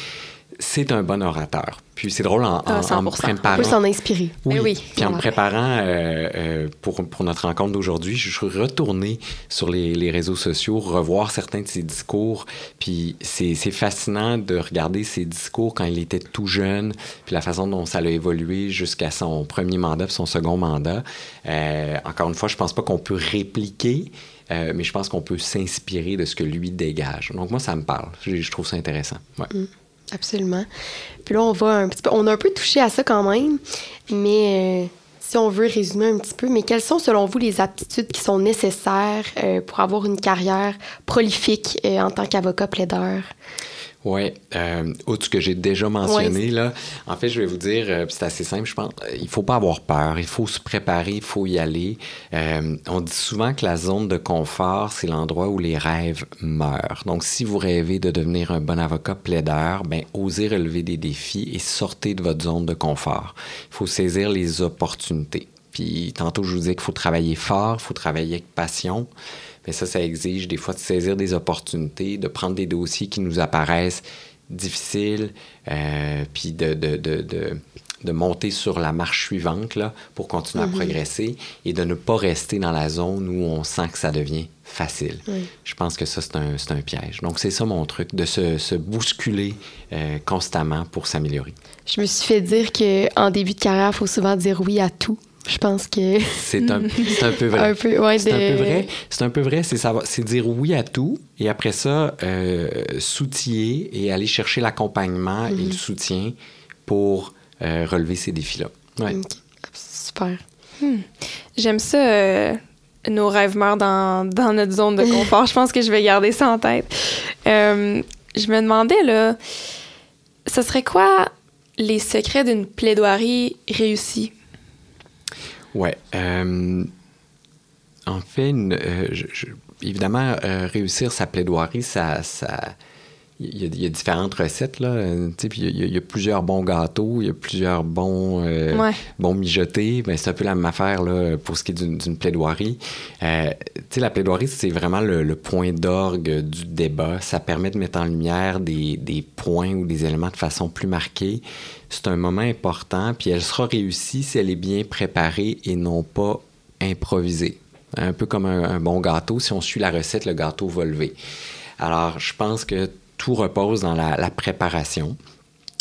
[SPEAKER 4] c'est un bon orateur. Puis c'est drôle, en,
[SPEAKER 1] Ah,
[SPEAKER 4] en- en me
[SPEAKER 1] 100%.
[SPEAKER 4] préparant...
[SPEAKER 3] On peut s'en inspirer.
[SPEAKER 4] Oui,
[SPEAKER 1] Eh oui.
[SPEAKER 4] puis en me préparant euh, euh, pour, pour notre rencontre d'aujourd'hui, je suis retourné sur les, les réseaux sociaux, revoir certains de ses discours. Puis c'est fascinant de regarder ses discours quand il était tout jeune, puis la façon dont ça a évolué jusqu'à son premier mandat, puis son second mandat. Euh, encore une fois, je pense pas qu'on peut répliquer, mais je pense qu'on peut s'inspirer de ce que lui dégage. Donc moi, ça me parle. Je, je trouve ça intéressant. Ouais.
[SPEAKER 3] Absolument. Puis là, on va un petit peu. On a un peu touché à ça quand même, mais euh, si on veut résumer un petit peu, mais quelles sont selon vous les aptitudes qui sont nécessaires euh, pour avoir une carrière prolifique euh, en tant qu'avocat plaideur?
[SPEAKER 4] Oui, euh, outre ce que j'ai déjà mentionné, là, en fait, je vais vous dire, euh, c'est assez simple, je pense, euh, il faut pas avoir peur, il faut se préparer, il faut y aller. Euh, on dit souvent que la zone de confort, c'est l'endroit où les rêves meurent. Donc, si vous rêvez de devenir un bon avocat plaideur, ben, osez relever des défis et sortez de votre zone de confort. Il faut saisir les opportunités. Puis, tantôt, je vous disais qu'il faut travailler fort, il faut travailler avec passion. Mais ça, ça exige des fois de saisir des opportunités, de prendre des dossiers qui nous apparaissent difficiles, euh, puis de, de, de, de, de monter sur la marche suivante là, pour continuer à progresser et de ne pas rester dans la zone où on sent que ça devient facile. Je pense que ça, c'est un, un piège. Donc, c'est ça mon truc, de se, se bousculer euh, constamment pour s'améliorer.
[SPEAKER 3] Je me suis fait dire qu'en début de carrière, il faut souvent dire oui à tout. Je pense que.
[SPEAKER 4] C'est un, peu vrai.
[SPEAKER 3] Un peu, ouais,
[SPEAKER 4] c'est un peu vrai. C'est un peu vrai. C'est dire oui à tout et après ça, euh, s'outiller et aller chercher l'accompagnement et le soutien pour euh, relever ces défis-là. Ouais.
[SPEAKER 3] Super.
[SPEAKER 1] J'aime ça, euh, nos rêves meurent dans, dans notre zone de confort. je pense que je vais garder ça en tête. Euh, je me demandais, là, ce serait quoi les secrets d'une plaidoirie réussie?
[SPEAKER 4] Ouais. euh, en fait, euh, je- je- évidemment, euh, réussir sa plaidoirie, ça. ça il y, a, il y a différentes recettes, là. puis il y, a, il y a plusieurs bons gâteaux, il y a plusieurs bons, euh,
[SPEAKER 1] Ouais.
[SPEAKER 4] bons mijotés. Ben, c'est un peu la même affaire là, pour ce qui est d'une, plaidoirie. Euh, la plaidoirie, c'est vraiment le, le point d'orgue du débat. Ça permet de mettre en lumière des, des points ou des éléments de façon plus marquée. C'est un moment important, puis elle sera réussie si elle est bien préparée et non pas improvisée. Un peu comme un, un bon gâteau, si on suit la recette, le gâteau va lever. Alors, je pense que tout repose dans la, préparation.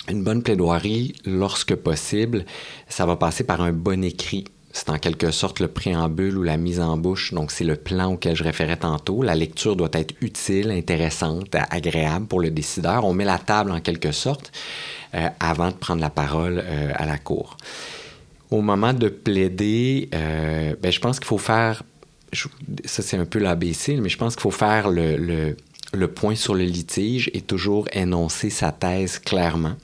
[SPEAKER 4] Une bonne plaidoirie, lorsque possible, ça va passer par un bon écrit. C'est en quelque sorte le préambule ou la mise en bouche. Donc, c'est le plan auquel je référais tantôt. La lecture doit être utile, intéressante, agréable pour le décideur. On met la table en quelque sorte euh, avant de prendre la parole euh, à la cour. Au moment de plaider, euh, ben, je pense qu'il faut faire, ça c'est un peu l'ABC, mais je pense qu'il faut faire le- le point sur le litige et toujours énoncer sa thèse clairement.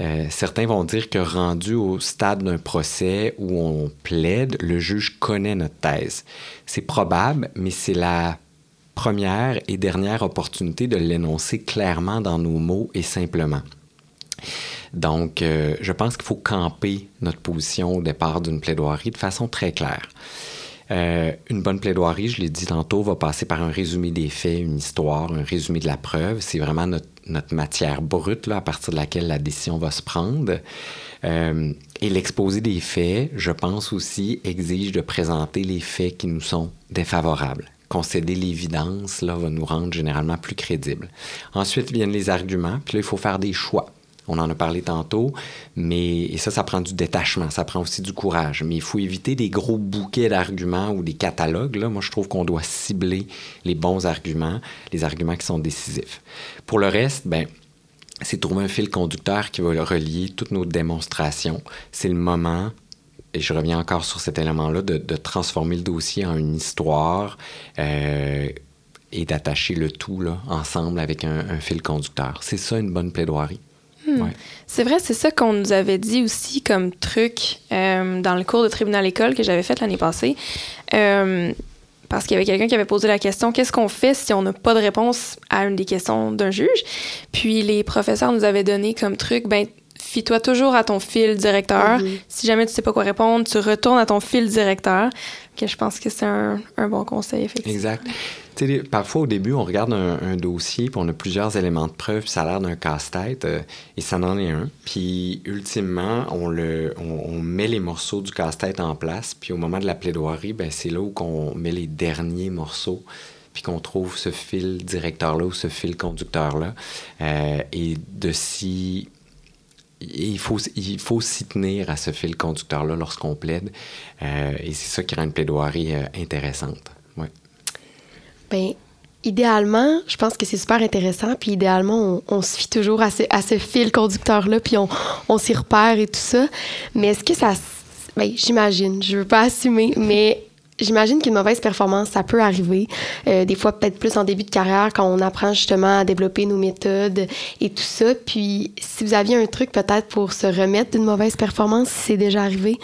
[SPEAKER 4] Euh, certains vont dire que rendu au stade d'un procès où on plaide, le juge connaît notre thèse. C'est probable, mais c'est la première et dernière opportunité de l'énoncer clairement dans nos mots et simplement. Donc, euh, je pense qu'il faut camper notre position au départ d'une plaidoirie de façon très claire. Euh, une bonne plaidoirie, je l'ai dit tantôt, va passer par un résumé des faits, une histoire, un résumé de la preuve. C'est vraiment notre, matière brute là, à partir de laquelle la décision va se prendre. Euh, et l'exposé des faits, je pense aussi, exige de présenter les faits qui nous sont défavorables. Concéder l'évidence là, va nous rendre généralement plus crédibles. Ensuite viennent les arguments, puis là, il faut faire des choix. On en a parlé tantôt, mais et ça, ça prend du détachement, ça prend aussi du courage. Mais il faut éviter des gros bouquets d'arguments ou des catalogues. Là. Moi, je trouve qu'on doit cibler les bons arguments, les arguments qui sont décisifs. Pour le reste, ben, c'est trouver un fil conducteur qui va relier toutes nos démonstrations. C'est le moment, et je reviens encore sur cet élément-là, de, transformer le dossier en une histoire euh, et d'attacher le tout là, ensemble avec un fil conducteur. C'est ça une bonne plaidoirie. Ouais.
[SPEAKER 1] C'est vrai, c'est ça qu'on nous avait dit aussi comme truc euh, dans le cours de tribunal école que j'avais fait l'année passée. Euh, parce qu'il y avait quelqu'un qui avait posé la question qu'est-ce qu'on fait si on n'a pas de réponse à une des questions d'un juge? Puis les professeurs nous avaient donné comme truc ben fie-toi toujours à ton fil directeur. Si jamais tu sais pas quoi répondre, tu retournes à ton fil directeur. Que je pense que c'est un, un bon conseil effectivement.
[SPEAKER 4] Exact. Parfois, au début, on regarde un, dossier, puis on a plusieurs éléments de preuve, puis ça a l'air d'un casse-tête, euh, et ça n'en est un. Puis, ultimement, on, met les morceaux du casse-tête en place, puis au moment de la plaidoirie, ben, c'est là où on met les derniers morceaux, puis qu'on trouve ce fil directeur-là ou ce fil conducteur-là, euh, et de s'y il faut, il faut s'y tenir à ce fil conducteur-là lorsqu'on plaide. Euh, et c'est ça qui rend une plaidoirie intéressante.
[SPEAKER 3] Bien, idéalement, je pense que c'est super intéressant. Puis idéalement, on, se fie toujours à ce, fil conducteur-là, puis on, s'y repère et tout ça. Mais est-ce que ça. Bien, j'imagine, je veux pas assumer, mais J'imagine qu'une mauvaise performance, ça peut arriver. Euh, des fois, peut-être plus en début de carrière, quand on apprend justement à développer nos méthodes et tout ça. Puis, si vous aviez un truc peut-être pour se remettre d'une mauvaise performance, si c'est déjà arrivé,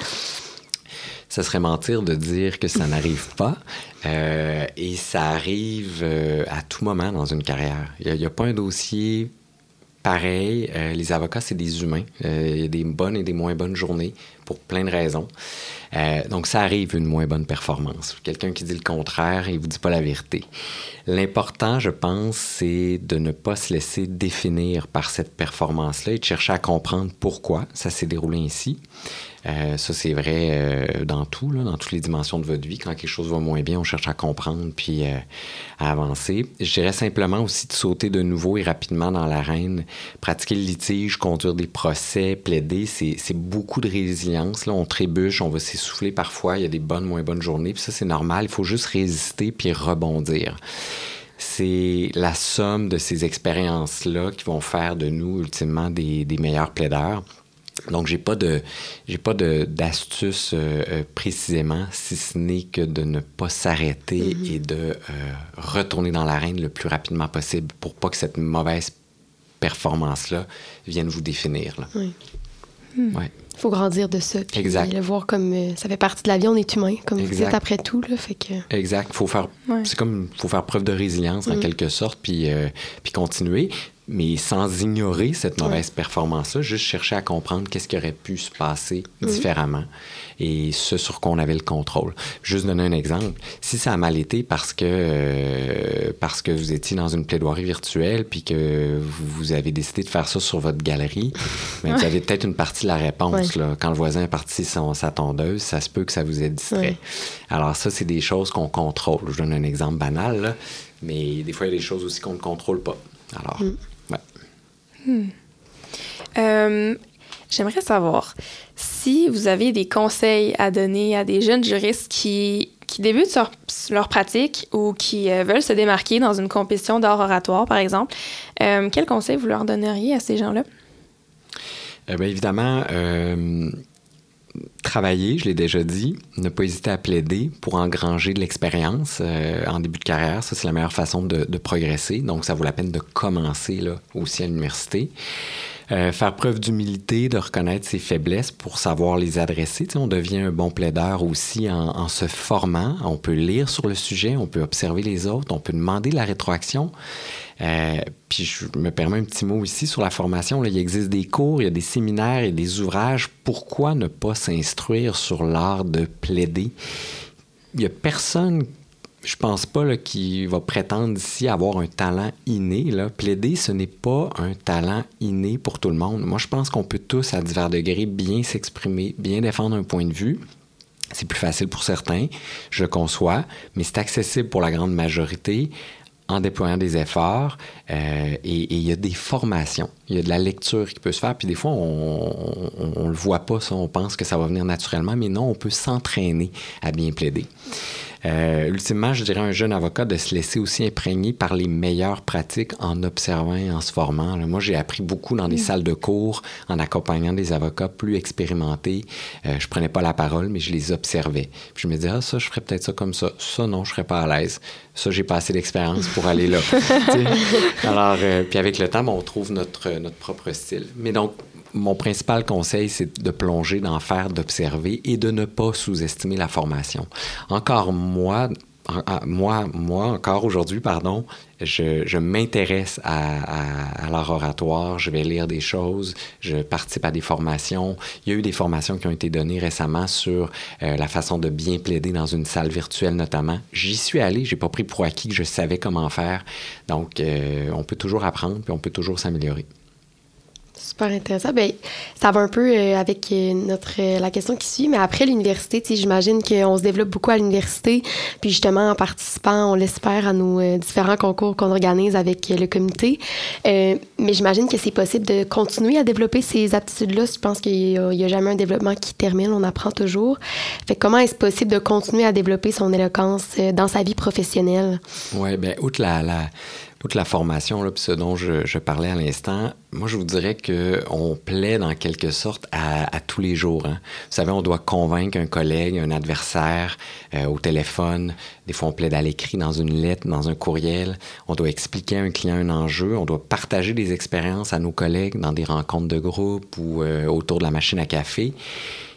[SPEAKER 4] ça serait mentir de dire que ça n'arrive pas. Euh, et ça arrive euh, à tout moment dans une carrière. Il n'y a, pas un dossier pareil. Euh, les avocats, c'est des humains. il y a des bonnes et des moins bonnes journées pour plein de raisons. donc, ça arrive une moins bonne performance. Quelqu'un qui dit le contraire, il ne vous dit pas la vérité. L'important, je pense, c'est de ne pas se laisser définir par cette performance-là et de chercher à comprendre pourquoi ça s'est déroulé ainsi. Euh, ça, c'est vrai euh, dans tout, dans toutes les dimensions de votre vie. Quand quelque chose va moins bien, on cherche à comprendre puis euh, à avancer. Je dirais simplement aussi de sauter de nouveau et rapidement dans l'arène. Pratiquer le litige, conduire des procès, plaider, c'est beaucoup de résilience. Là. On trébuche, on va s'essouffler parfois. Il y a des bonnes, moins bonnes journées. Puis ça, c'est normal. Il faut juste résister puis rebondir c'est la somme de ces expériences-là qui vont faire de nous ultimement des meilleurs plaideurs. Donc, j'ai pas de j'ai pas d'astuce euh, euh, précisément, si ce n'est que de ne pas s'arrêter mm-hmm. et de euh, retourner dans l'arène le plus rapidement possible pour pas que cette mauvaise performance-là vienne vous définir. Là.
[SPEAKER 3] Oui. Hmm. Il faut grandir de ça. Puis le voir comme ça fait partie de la vie, on est humain, comme vous dites après tout. Là, fait que...
[SPEAKER 4] Exact. Faut faire, C'est comme faut faire preuve de résilience en mm. quelque sorte, puis, puis continuer mais sans ignorer cette mauvaise performance-là, juste chercher à comprendre qu'est-ce qui aurait pu se passer mhm. différemment et ce sur quoi on avait le contrôle. Juste donner un exemple. Si ça a mal été parce que, euh, parce que vous étiez dans une plaidoirie virtuelle puis que vous, avez décidé de faire ça sur votre galerie, mais vous avez peut-être une partie de la réponse. Là. Quand le voisin est parti son, sa tondeuse, ça se peut que ça vous ait distrait. Alors ça, c'est des choses qu'on contrôle. Je donne un exemple banal, mais des fois, il y a des choses aussi qu'on ne contrôle pas. Alors... Mm.
[SPEAKER 1] Hmm. Euh, j'aimerais savoir si vous avez des conseils à donner à des jeunes juristes qui, qui débutent leur, pratique ou qui euh, veulent se démarquer dans une compétition d'art oratoire, par exemple. Euh, quels conseils vous leur donneriez à ces gens-là?
[SPEAKER 4] bien évidemment, travailler, je l'ai déjà dit, ne pas hésiter à plaider pour engranger de l'expérience euh, en début de carrière. Ça, c'est la meilleure façon de, progresser. Donc, ça vaut la peine de commencer là, aussi à l'université. Euh, faire preuve d'humilité, de reconnaître ses faiblesses pour savoir les adresser. on devient un bon plaideur aussi en, se formant. On peut lire sur le sujet, on peut observer les autres, on peut demander la rétroaction. Euh, puis je me permets un petit mot ici sur la formation. il existe des cours, il y a des séminaires et des ouvrages. Pourquoi ne pas s'instruire sur l'art de plaider? Il n'y a personne je pense pas là, qui va prétendre ici avoir un talent inné. Plaider, ce n'est pas un talent inné pour tout le monde. Moi, je pense qu'on peut tous, à divers degrés, bien s'exprimer, bien défendre un point de vue. C'est plus facile pour certains, je conçois, mais c'est accessible pour la grande majorité en déployant des efforts. Euh, et il y a des formations, il y a de la lecture qui peut se faire. Puis des fois, on ne le voit pas, on pense que ça va venir naturellement, mais non, on peut s'entraîner à bien plaider. Euh, ultimement, je dirais à un jeune avocat de se laisser aussi imprégner par les meilleures pratiques en observant et en se formant. moi, j'ai appris beaucoup dans des mm. salles de cours en accompagnant des avocats plus expérimentés. Euh, je prenais pas la parole, mais je les observais. Puis je me disais, ah, ça, je ferais peut-être ça comme ça. Ça, non, je serais pas à l'aise. Ça, j'ai pas assez d'expérience pour aller là. Alors, euh, puis avec le temps, on trouve notre, notre propre style. Mais donc, mon principal conseil, c'est de plonger dans faire, d'observer et de ne pas sous-estimer la formation. Encore moi, moi, moi, encore aujourd'hui, pardon, je, m'intéresse à, à, oratoire, je vais lire des choses, je participe à des formations. Il y a eu des formations qui ont été données récemment sur euh, la façon de bien plaider dans une salle virtuelle notamment. J'y suis allé, j'ai pas pris pour acquis que je savais comment faire. Donc, euh, on peut toujours apprendre, puis on peut toujours s'améliorer.
[SPEAKER 3] Super intéressant. Ben, ça va un peu euh, avec euh, notre euh, la question qui suit, mais après l'université, j'imagine qu'on se développe beaucoup à l'université, puis justement en participant, on l'espère, à nos différents concours qu'on organise avec le comité. mais j'imagine que c'est possible de continuer à développer ces aptitudes-là. Je pense qu'il n'y a, jamais un développement qui termine, on apprend toujours. Fait comment est-ce possible de continuer à développer son éloquence dans sa vie professionnelle?
[SPEAKER 4] Oui, bien, outre la toute la formation, puis ce dont je, parlais à l'instant, moi, je vous dirais qu'on plaide en quelque sorte à, tous les jours. Hein. Vous savez, on doit convaincre un collègue, un adversaire euh, au téléphone. Des fois, on plaide à l'écrit, dans une lettre, dans un courriel. On doit expliquer à un client un enjeu. On doit partager des expériences à nos collègues dans des rencontres de groupe ou euh, autour de la machine à café.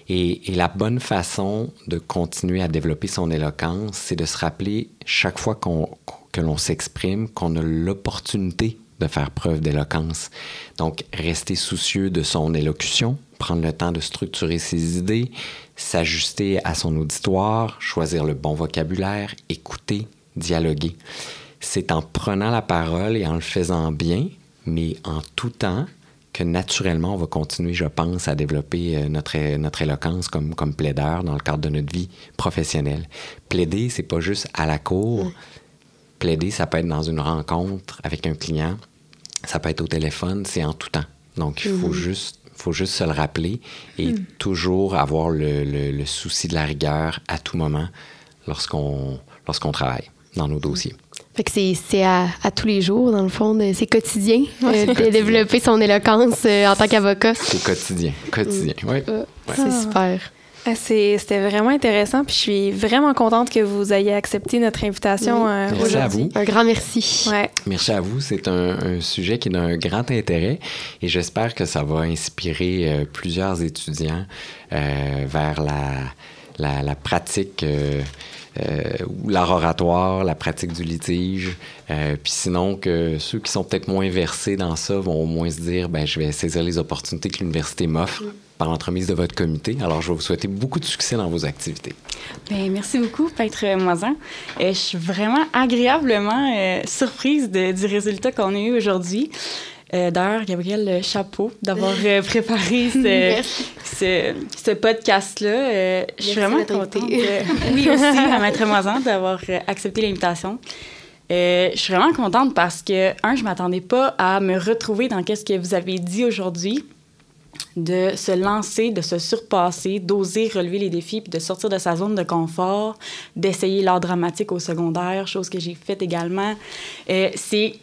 [SPEAKER 4] Et, la bonne façon de continuer à développer son éloquence, c'est de se rappeler chaque fois qu'on que l'on s'exprime, qu'on a l'opportunité de faire preuve d'éloquence. Donc, rester soucieux de son élocution, prendre le temps de structurer ses idées, s'ajuster à son auditoire, choisir le bon vocabulaire, écouter, dialoguer. C'est en prenant la parole et en le faisant bien, mais en tout temps, que naturellement, on va continuer, je pense, à développer euh, notre, notre éloquence comme, comme plaideur dans le cadre de notre vie professionnelle. Plaider, c'est pas juste à la cour, plaider, ça peut être dans une rencontre avec un client, ça peut être au téléphone, c'est en tout temps. Donc, il faut, mhm. juste, faut juste se le rappeler et mhm. toujours avoir le, le, souci de la rigueur à tout moment lorsqu'on lorsqu'on travaille dans nos dossiers.
[SPEAKER 3] Fait que c'est à, à, tous les jours, dans le fond, c'est quotidien euh, de développer son éloquence euh, en tant qu'avocat.
[SPEAKER 4] C'est quotidien, quotidien, oui.
[SPEAKER 3] C'est super.
[SPEAKER 1] Ah, c'était vraiment intéressant, puis je suis vraiment contente que vous ayez accepté notre invitation
[SPEAKER 4] euh, Merci à vous.
[SPEAKER 3] Un grand merci.
[SPEAKER 1] Ouais.
[SPEAKER 4] Merci à vous. C'est un, sujet qui est d'un grand intérêt et j'espère que ça va inspirer euh, plusieurs étudiants euh, vers la, la, pratique. ou l'art oratoire, la pratique du litige. puis sinon, que ceux qui sont peut-être moins versés dans ça vont au moins se dire, ben, je vais saisir les opportunités que l'université m'offre par l'entremise de votre comité. Alors, je vais vous souhaiter beaucoup de succès dans vos activités.
[SPEAKER 2] Bien, merci beaucoup, Maître Moisin. Et je suis vraiment agréablement euh, surprise du résultat qu'on a eu aujourd'hui. Euh, D'ailleurs, Gabriel, chapeau d'avoir euh, préparé ce, ce, ce podcast-là. Euh, je suis vraiment contente. oui, aussi, à Maître Moisin d'avoir accepté l'invitation. je suis vraiment contente parce que, un, je ne m'attendais pas à me retrouver dans ce que vous avez dit aujourd'hui de se lancer, de se surpasser, d'oser relever les défis, puis de sortir de sa zone de confort, d'essayer l'art dramatique au secondaire, chose que j'ai faite également. Euh, c'est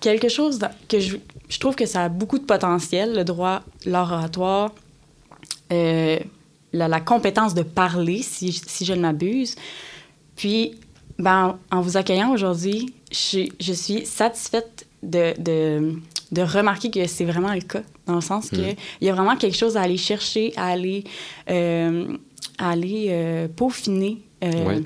[SPEAKER 2] quelque chose que je, trouve que ça a beaucoup de potentiel, le droit, l'art oratoire, euh, la, compétence de parler, si, je ne m'abuse. Puis, ben, en vous accueillant aujourd'hui, je, suis satisfaite de, de remarquer que c'est vraiment le cas, dans le sens qu'il mm. y a vraiment quelque chose à aller chercher, à aller, euh, aller euh, peaufiner euh,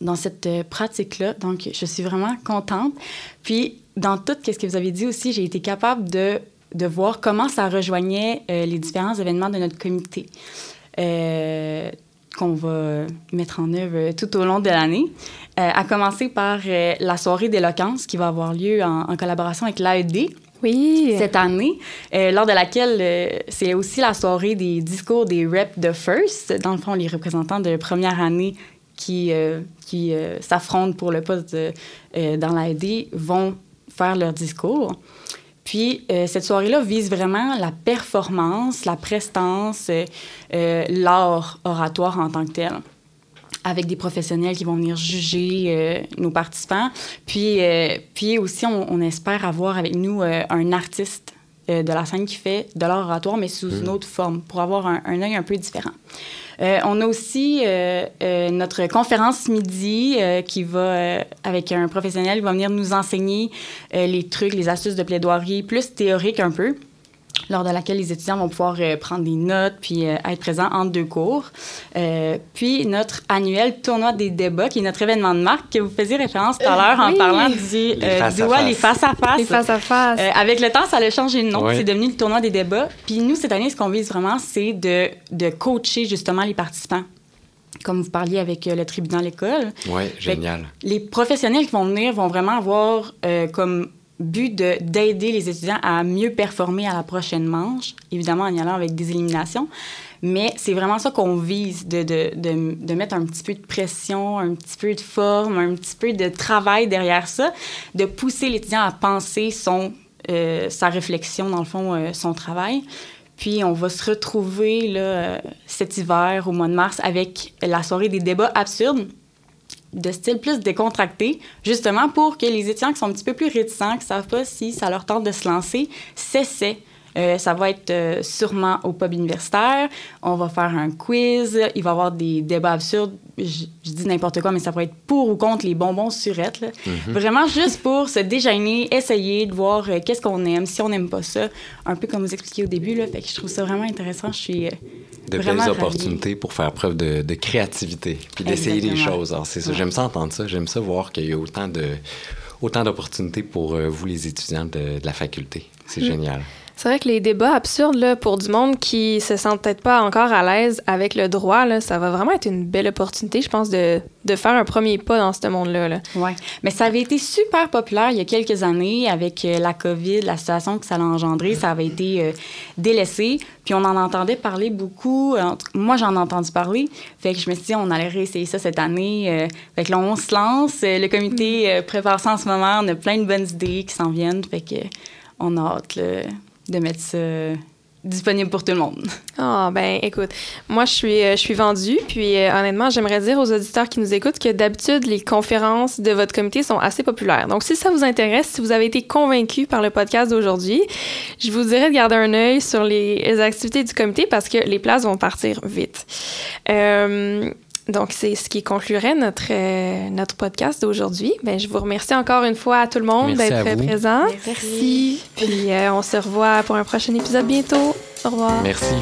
[SPEAKER 2] dans cette pratique-là. Donc, je suis vraiment contente. Puis, dans tout ce que vous avez dit aussi, j'ai été capable de, de voir comment ça rejoignait les différents événements de notre comité qu'on va mettre en œuvre tout au long de l'année, à commencer par la soirée d'éloquence qui va avoir lieu en, en collaboration avec l'AED,
[SPEAKER 1] oui.
[SPEAKER 2] cette année, euh, lors de laquelle euh, c'est aussi la soirée des discours des reps de First, dans le fond, les représentants de première année qui, euh, qui s'affrontent pour le poste dans l'AD vont faire leur discours. Puis, cette soirée-là vise vraiment la performance, la prestance, l'art oratoire en tant que tel avec des professionnels qui vont venir juger euh, nos participants. Puis, euh, puis aussi, on, espère avoir avec nous euh, un artiste de la scène qui fait de l'art oratoire, mais sous une hmm. autre forme, pour avoir un, un œil un peu différent. on a aussi notre conférence midi qui va, avec un professionnel, qui va venir nous enseigner les trucs, les astuces de plaidoirie, plus théoriques un peu lors de laquelle les étudiants vont pouvoir euh, prendre des notes puis euh, être présents entre deux cours. Euh, puis notre annuel tournoi des débats, qui est notre événement de marque, que vous faisiez référence tout à l'heure en
[SPEAKER 1] oui.
[SPEAKER 2] parlant du
[SPEAKER 4] Les face à face.
[SPEAKER 2] les face-à-face.
[SPEAKER 1] Les face à face.
[SPEAKER 2] Euh, avec le temps, ça a changé de nom. C'est devenu le tournoi des débats. Puis nous, cette année, ce qu'on vise vraiment, c'est de, de coacher justement les participants. Comme vous parliez avec euh, le tribunal école,
[SPEAKER 4] Oui, génial.
[SPEAKER 2] les professionnels qui vont venir vont vraiment avoir euh, comme but de- d'aider les étudiants à mieux performer à la prochaine manche, évidemment en y allant avec des éliminations. Mais c'est vraiment ça qu'on vise, de, de, de, de mettre un petit peu de pression, un petit peu de forme, un petit peu de travail derrière ça, de pousser l'étudiant à penser son, euh, sa réflexion, dans le fond, euh, son travail. Puis on va se retrouver là, euh, cet hiver, au mois de mars, avec la soirée des débats absurdes de style plus décontracté, justement pour que les étudiants qui sont un petit peu plus réticents, qui ne savent pas si ça leur tente de se lancer, s'essaient. Euh, ça va être euh, sûrement au pub universitaire. On va faire un quiz. Il va y avoir des débats absurdes. Je, je dis n'importe quoi, mais ça va être pour ou contre les bonbons surettes. là. Vraiment juste pour se déjeuner, essayer de voir euh, qu'est-ce qu'on aime, si on n'aime pas ça. Un peu comme vous expliquiez au début. Là, fait que je trouve ça vraiment intéressant. Je suis
[SPEAKER 4] de
[SPEAKER 2] Vraiment
[SPEAKER 4] belles
[SPEAKER 2] ravie.
[SPEAKER 4] opportunités pour faire preuve de, de créativité, puis d'essayer des choses. Alors, c'est ça.
[SPEAKER 2] Ouais.
[SPEAKER 4] J'aime ça entendre ça. J'aime ça voir qu'il y a autant de autant d'opportunités pour vous, les étudiants de, de la faculté. C'est
[SPEAKER 2] Mm.
[SPEAKER 4] génial.
[SPEAKER 1] C'est vrai que les débats absurdes, là, pour du monde qui se sent peut-être pas encore à l'aise avec le droit, ça va vraiment être une belle opportunité, je pense, de, de faire un premier pas dans ce monde-là. Là.
[SPEAKER 2] Oui, mais ça avait été super populaire il y a quelques années avec euh, la COVID, la situation que ça a engendré. Ça avait été euh, délaissé. Puis on en entendait parler beaucoup. Cas, moi, j'en ai entendu parler. Fait que je me suis dit, on allait réessayer ça cette année. Euh, fait que là, on se lance. Euh, Le comité euh, prépare ça en ce moment. On a plein de bonnes idées qui s'en viennent. Fait que on a hâte là, de mettre ça disponible pour tout le monde.
[SPEAKER 1] Ah, ben écoute, moi je suis, euh, je suis vendue, puis euh, honnêtement, j'aimerais dire aux auditeurs qui nous écoutent que d'habitude, les conférences de votre comité sont assez populaires. Donc si ça vous intéresse, si vous avez été convaincu par le podcast d'aujourd'hui, je vous dirais de garder un œil sur les, les activités du comité parce que les places vont partir vite. Euh, donc, c'est ce qui conclurait notre, euh, notre podcast d'aujourd'hui. Ben, je vous remercie encore une fois à tout le monde d'être présent.
[SPEAKER 2] Merci.
[SPEAKER 1] Puis, euh, on se revoit pour un prochain épisode bientôt. Au revoir.
[SPEAKER 4] Merci.